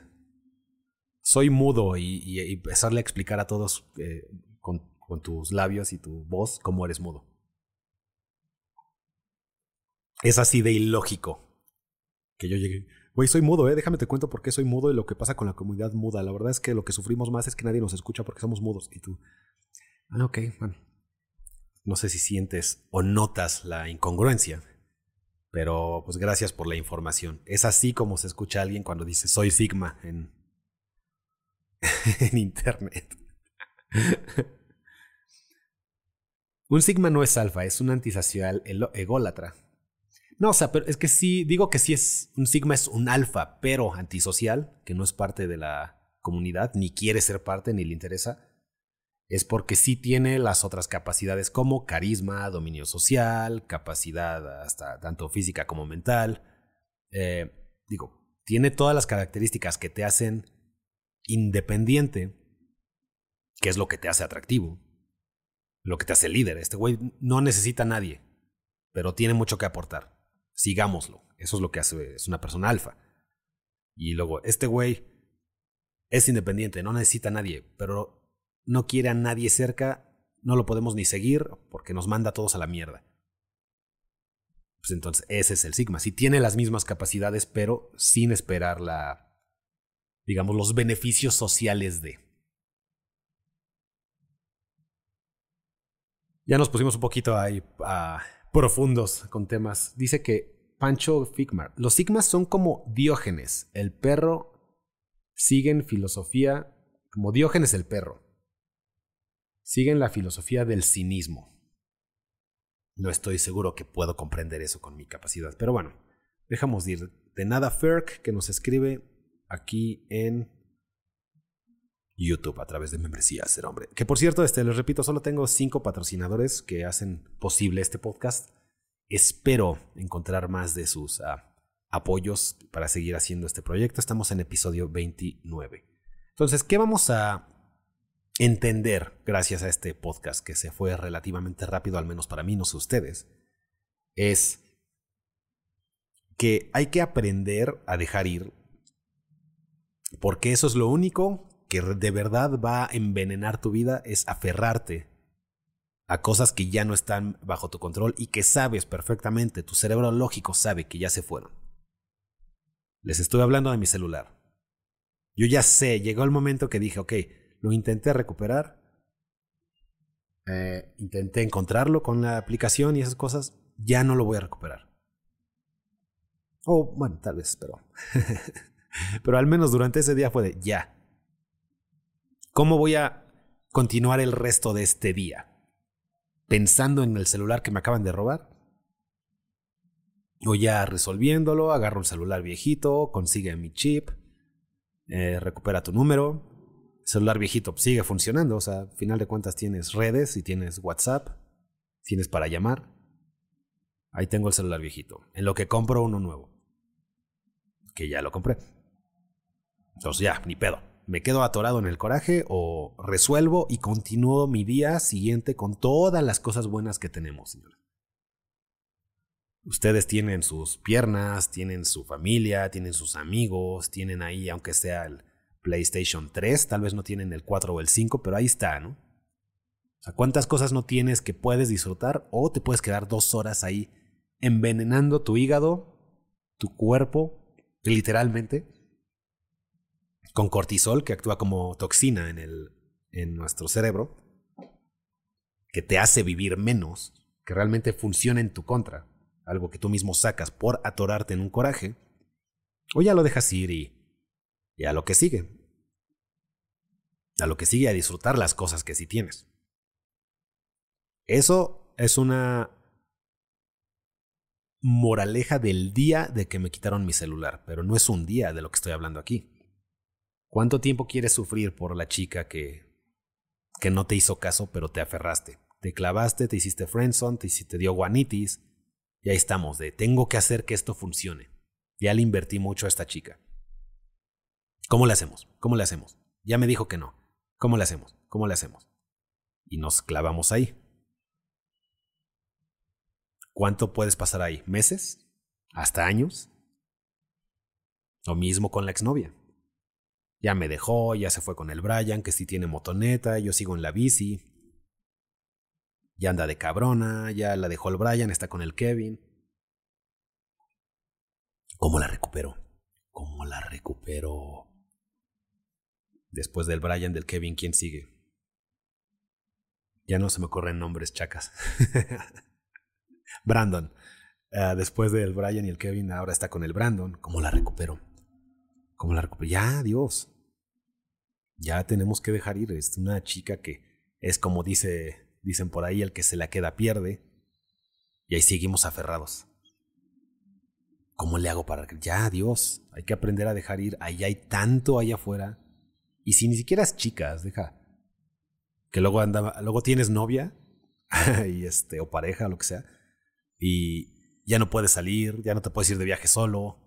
soy mudo y, empezarle a explicar a todos eh, con, tus labios y tu voz cómo eres mudo. Es así de ilógico que yo llegué. Güey, soy mudo, ¿eh? Déjame te cuento por qué soy mudo y lo que pasa con la comunidad muda. La verdad es que lo que sufrimos más es que nadie nos escucha porque somos mudos. Y tú. Ah, ok, bueno. No sé si sientes o notas la incongruencia. Pero pues gracias por la información. Es así como se escucha a alguien cuando dice soy Sigma en, en Internet. un sigma no es alfa, es un antisocial ególatra. No, o sea, pero es que sí, digo que sí es, un sigma es un alfa, pero antisocial, que no es parte de la comunidad, ni quiere ser parte, ni le interesa, es porque sí tiene las otras capacidades como carisma, dominio social, capacidad hasta tanto física como mental. Eh, digo, tiene todas las características que te hacen independiente, que es lo que te hace atractivo, lo que te hace líder. Este güey no necesita a nadie, pero tiene mucho que aportar. Sigámoslo. Eso es lo que hace, es una persona alfa. Y luego, este güey es independiente, no necesita a nadie, pero no quiere a nadie cerca, no lo podemos ni seguir porque nos manda a todos a la mierda. Pues entonces, ese es el Sigma. Si tiene las mismas capacidades, pero sin esperar la digamos, los beneficios sociales de. Ya nos pusimos un poquito ahí profundos con temas. Dice que Pancho Figmar, los sigmas son como Diógenes, el perro, siguen filosofía, como Diógenes el perro, siguen la filosofía del cinismo. No estoy seguro que puedo comprender eso con mi capacidad, pero bueno, dejamos de ir. De nada Ferk, que nos escribe, aquí en YouTube a través de membresía Ser Hombre. Que por cierto, este, les repito, solo tengo cinco patrocinadores que hacen posible este podcast. Espero encontrar más de sus ah, apoyos para seguir haciendo este proyecto. Estamos en episodio 29. Entonces, ¿qué vamos a entender gracias a este podcast que se fue relativamente rápido, al menos para mí, no sé ustedes? Es que hay que aprender a dejar ir porque eso es lo único que de verdad va a envenenar tu vida, es aferrarte a cosas que ya no están bajo tu control y que sabes perfectamente, tu cerebro lógico sabe que ya se fueron. Les estoy hablando de mi celular. Yo ya sé, llegó el momento que dije, ok, lo intenté recuperar, eh, intenté encontrarlo con la aplicación y esas cosas, ya no lo voy a recuperar. O bueno, tal vez, pero... pero al menos durante ese día fue de ya. ¿Cómo voy a continuar el resto de este día? pensando en el celular que me acaban de robar. O ya resolviéndolo, agarro un celular viejito, consigue mi chip, eh, recupera tu número. El celular viejito sigue funcionando, o sea, al final de cuentas tienes redes y tienes WhatsApp, tienes para llamar. Ahí tengo el celular viejito, en lo que compro uno nuevo. Que ya lo compré. Entonces ya, ni pedo me quedo atorado en el coraje o resuelvo y continúo mi día siguiente con todas las cosas buenas que tenemos, señores. Ustedes tienen sus piernas, tienen su familia, tienen sus amigos, tienen ahí, aunque sea el PlayStation 3, tal vez no tienen el 4 o el 5, pero ahí está, ¿no? O sea, ¿cuántas cosas no tienes que puedes disfrutar o te puedes quedar dos horas ahí envenenando tu hígado, tu cuerpo, literalmente, con cortisol, que actúa como toxina en, el, en nuestro cerebro, que te hace vivir menos, que realmente funciona en tu contra, algo que tú mismo sacas por atorarte en un coraje, o ya lo dejas ir y, y a lo que sigue. A lo que sigue a disfrutar las cosas que sí tienes. Eso es una moraleja del día de que me quitaron mi celular, pero no es un día de lo que estoy hablando aquí. ¿Cuánto tiempo quieres sufrir por la chica que, que no te hizo caso, pero te aferraste? Te clavaste, te hiciste friendzone, te, te dio guanitis. Y ahí estamos, de tengo que hacer que esto funcione. Ya le invertí mucho a esta chica. ¿Cómo le hacemos? ¿Cómo le hacemos? Ya me dijo que no. ¿Cómo le hacemos? ¿Cómo le hacemos? Y nos clavamos ahí. ¿Cuánto puedes pasar ahí? ¿Meses? ¿Hasta años? Lo mismo con la exnovia. Ya me dejó, ya se fue con el Brian, que sí tiene motoneta, yo sigo en la bici. Ya anda de cabrona, ya la dejó el Brian, está con el Kevin. ¿Cómo la recupero? ¿Cómo la recupero? Después del Brian, del Kevin, ¿quién sigue? Ya no se me ocurren nombres chacas. Brandon. Ah, después del Brian y el Kevin, ahora está con el Brandon. ¿Cómo la recupero? ¿Cómo la? Ya, Dios ya tenemos que dejar ir. Es una chica que es como dice, dicen por ahí, el que se la queda pierde. Y ahí seguimos aferrados. ¿Cómo le hago para que ya, Dios, hay que aprender a dejar ir? Ahí hay tanto allá afuera. Y si ni siquiera es chicas, deja. Que luego anda, luego tienes novia y este, o pareja, lo que sea. Y ya no puedes salir, ya no te puedes ir de viaje solo,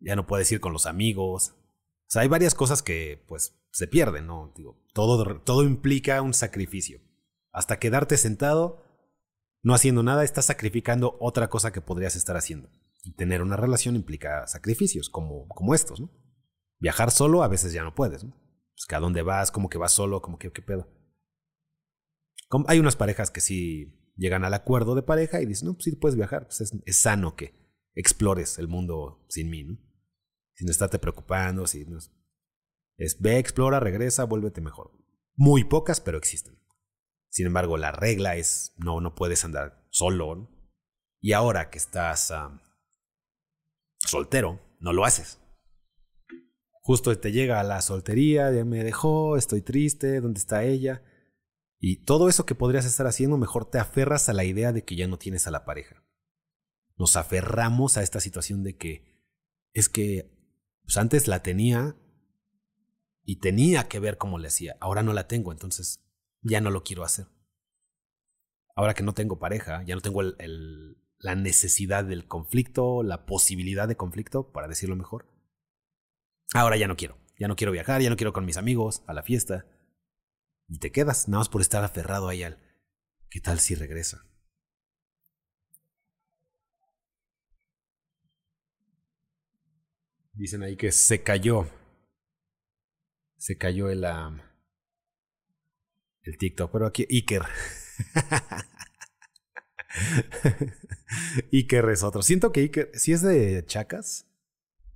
ya no puedes ir con los amigos. O sea, hay varias cosas que, pues, se pierde, ¿no? Digo, todo, todo implica un sacrificio. Hasta quedarte sentado, no haciendo nada, estás sacrificando otra cosa que podrías estar haciendo. Y tener una relación implica sacrificios, como, como estos, ¿no? Viajar solo a veces ya no puedes, ¿no? Pues que a dónde vas, como que vas solo, como que qué pedo. hay unas parejas que sí llegan al acuerdo de pareja y dicen, no, pues sí puedes viajar, pues es, es sano que explores el mundo sin mí, ¿no? Sin estarte preocupando, sin, es ve, explora, regresa, vuélvete mejor. Muy pocas, pero existen. Sin embargo, la regla es no, no puedes andar solo. Y ahora que estás soltero, no lo haces. Justo te llega a la soltería, ya me dejó, estoy triste, ¿dónde está ella? Y todo eso que podrías estar haciendo, mejor te aferras a la idea de que ya no tienes a la pareja. Nos aferramos a esta situación de que es que pues antes la tenía y tenía que ver cómo le hacía. Ahora no la tengo, entonces ya no lo quiero hacer. Ahora que no tengo pareja, ya no tengo la necesidad del conflicto, la posibilidad de conflicto, para decirlo mejor. Ahora ya no quiero. Ya no quiero viajar, ya no quiero con mis amigos, a la fiesta. Y te quedas, nada más por estar aferrado ahí al... ¿Qué tal si regresa? Dicen ahí que se cayó se cayó el, el TikTok, pero aquí Iker. Iker es otro. Siento que Iker, si es de Chacas,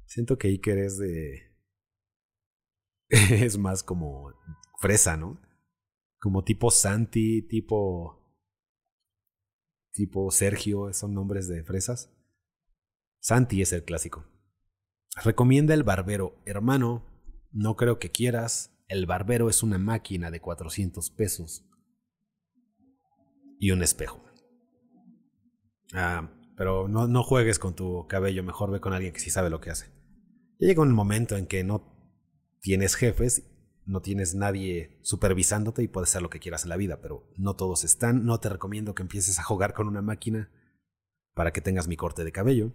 siento que Iker es de... es más como fresa, ¿no? Como tipo Santi, tipo... Tipo Sergio, son nombres de fresas. Santi es el clásico. Recomienda el barbero. Hermano, no creo que quieras. El barbero es una máquina de 400 pesos. Y un espejo. Ah, pero no, no juegues con tu cabello, mejor ve con alguien que sí sabe lo que hace. Ya llega un momento en que no tienes jefes, no tienes nadie supervisándote y puedes hacer lo que quieras en la vida, pero no todos están. No te recomiendo que empieces a jugar con una máquina para que tengas mi corte de cabello.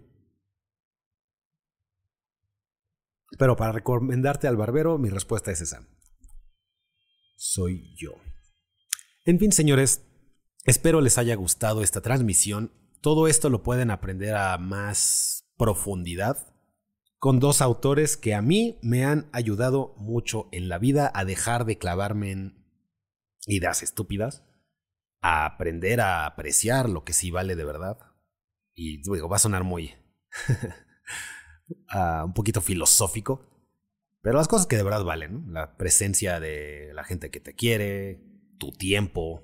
Pero para recomendarte al barbero, mi respuesta es esa. Soy yo. En fin, señores, espero les haya gustado esta transmisión. Todo esto lo pueden aprender a más profundidad con dos autores que a mí me han ayudado mucho en la vida a dejar de clavarme en ideas estúpidas, a aprender a apreciar lo que sí vale de verdad. Y luego va a sonar muy uh, un poquito filosófico, pero las cosas que de verdad valen, la presencia de la gente que te quiere, tu tiempo,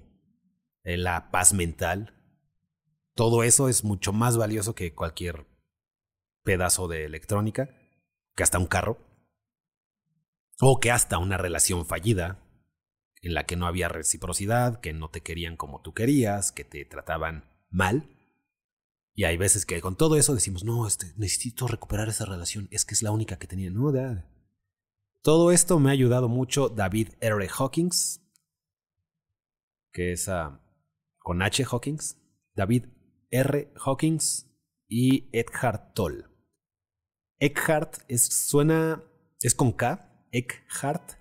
eh, la paz mental, todo eso es mucho más valioso que cualquier pedazo de electrónica, que hasta un carro, o que hasta una relación fallida en la que no había reciprocidad, que no te querían como tú querías, que te trataban mal. Y hay veces que con todo eso decimos, no, este, necesito recuperar esa relación, es que es la única que tenía. No, todo esto me ha ayudado mucho David R. Hawkins, que es uh, con H. Hawkins, David R. Hawkins y Eckhart Tolle. Eckhart es, suena, es con K, Eckhart,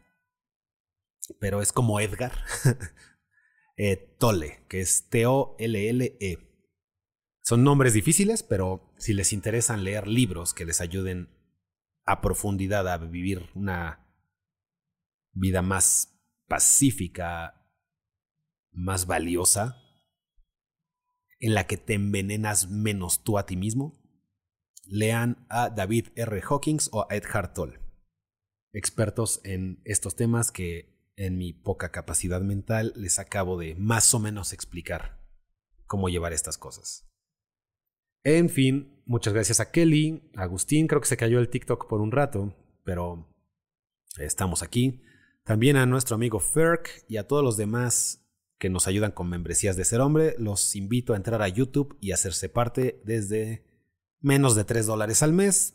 pero es como Edgar. eh, Tolle, que es T-O-L-L-E. Son nombres difíciles, pero si les interesan leer libros que les ayuden a profundidad a vivir una vida más pacífica, más valiosa, en la que te envenenas menos tú a ti mismo, lean a David R. Hawkins o a Ed Tolle, expertos en estos temas que en mi poca capacidad mental les acabo de más o menos explicar cómo llevar estas cosas. En fin, muchas gracias a Kelly, a Agustín, creo que se cayó el TikTok por un rato, pero estamos aquí. También a nuestro amigo Ferk y a todos los demás que nos ayudan con membresías de Ser Hombre, los invito a entrar a YouTube y hacerse parte desde menos de 3 dólares al mes.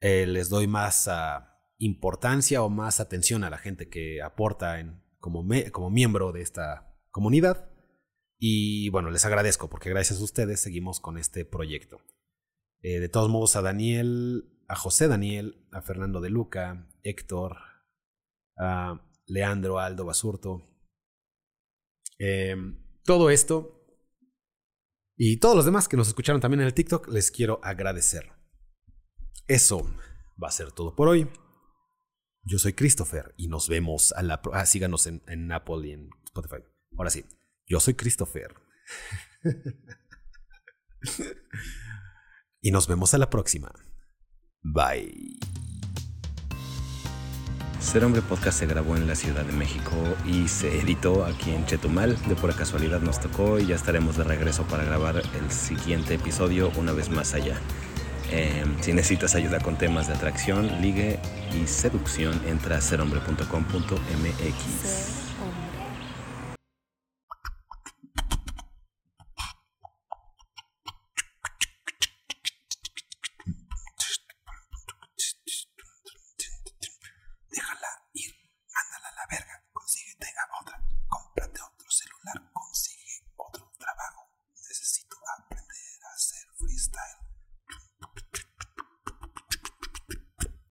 Eh, les doy más ah, importancia o más atención a la gente que aporta como miembro de esta comunidad. Y bueno, les agradezco porque gracias a ustedes seguimos con este proyecto. Eh, de todos modos, a Daniel, a José Daniel, a Fernando de Luca, Héctor, a Leandro, Aldo Basurto. Em, todo esto y todos los demás que nos escucharon también en el TikTok, les quiero agradecer. Eso va a ser todo por hoy. Yo soy Christopher y nos vemos a la... Ah, síganos en, en Apple y en Spotify. Ahora sí. Yo soy Christopher. y nos vemos a la próxima. Bye. Ser Hombre Podcast se grabó en la Ciudad de México y se editó aquí en Chetumal. De pura casualidad nos tocó y ya estaremos de regreso para grabar el siguiente episodio una vez más allá. Em, si necesitas ayuda con temas de atracción, ligue y seducción, entra a serhombre.com.mx.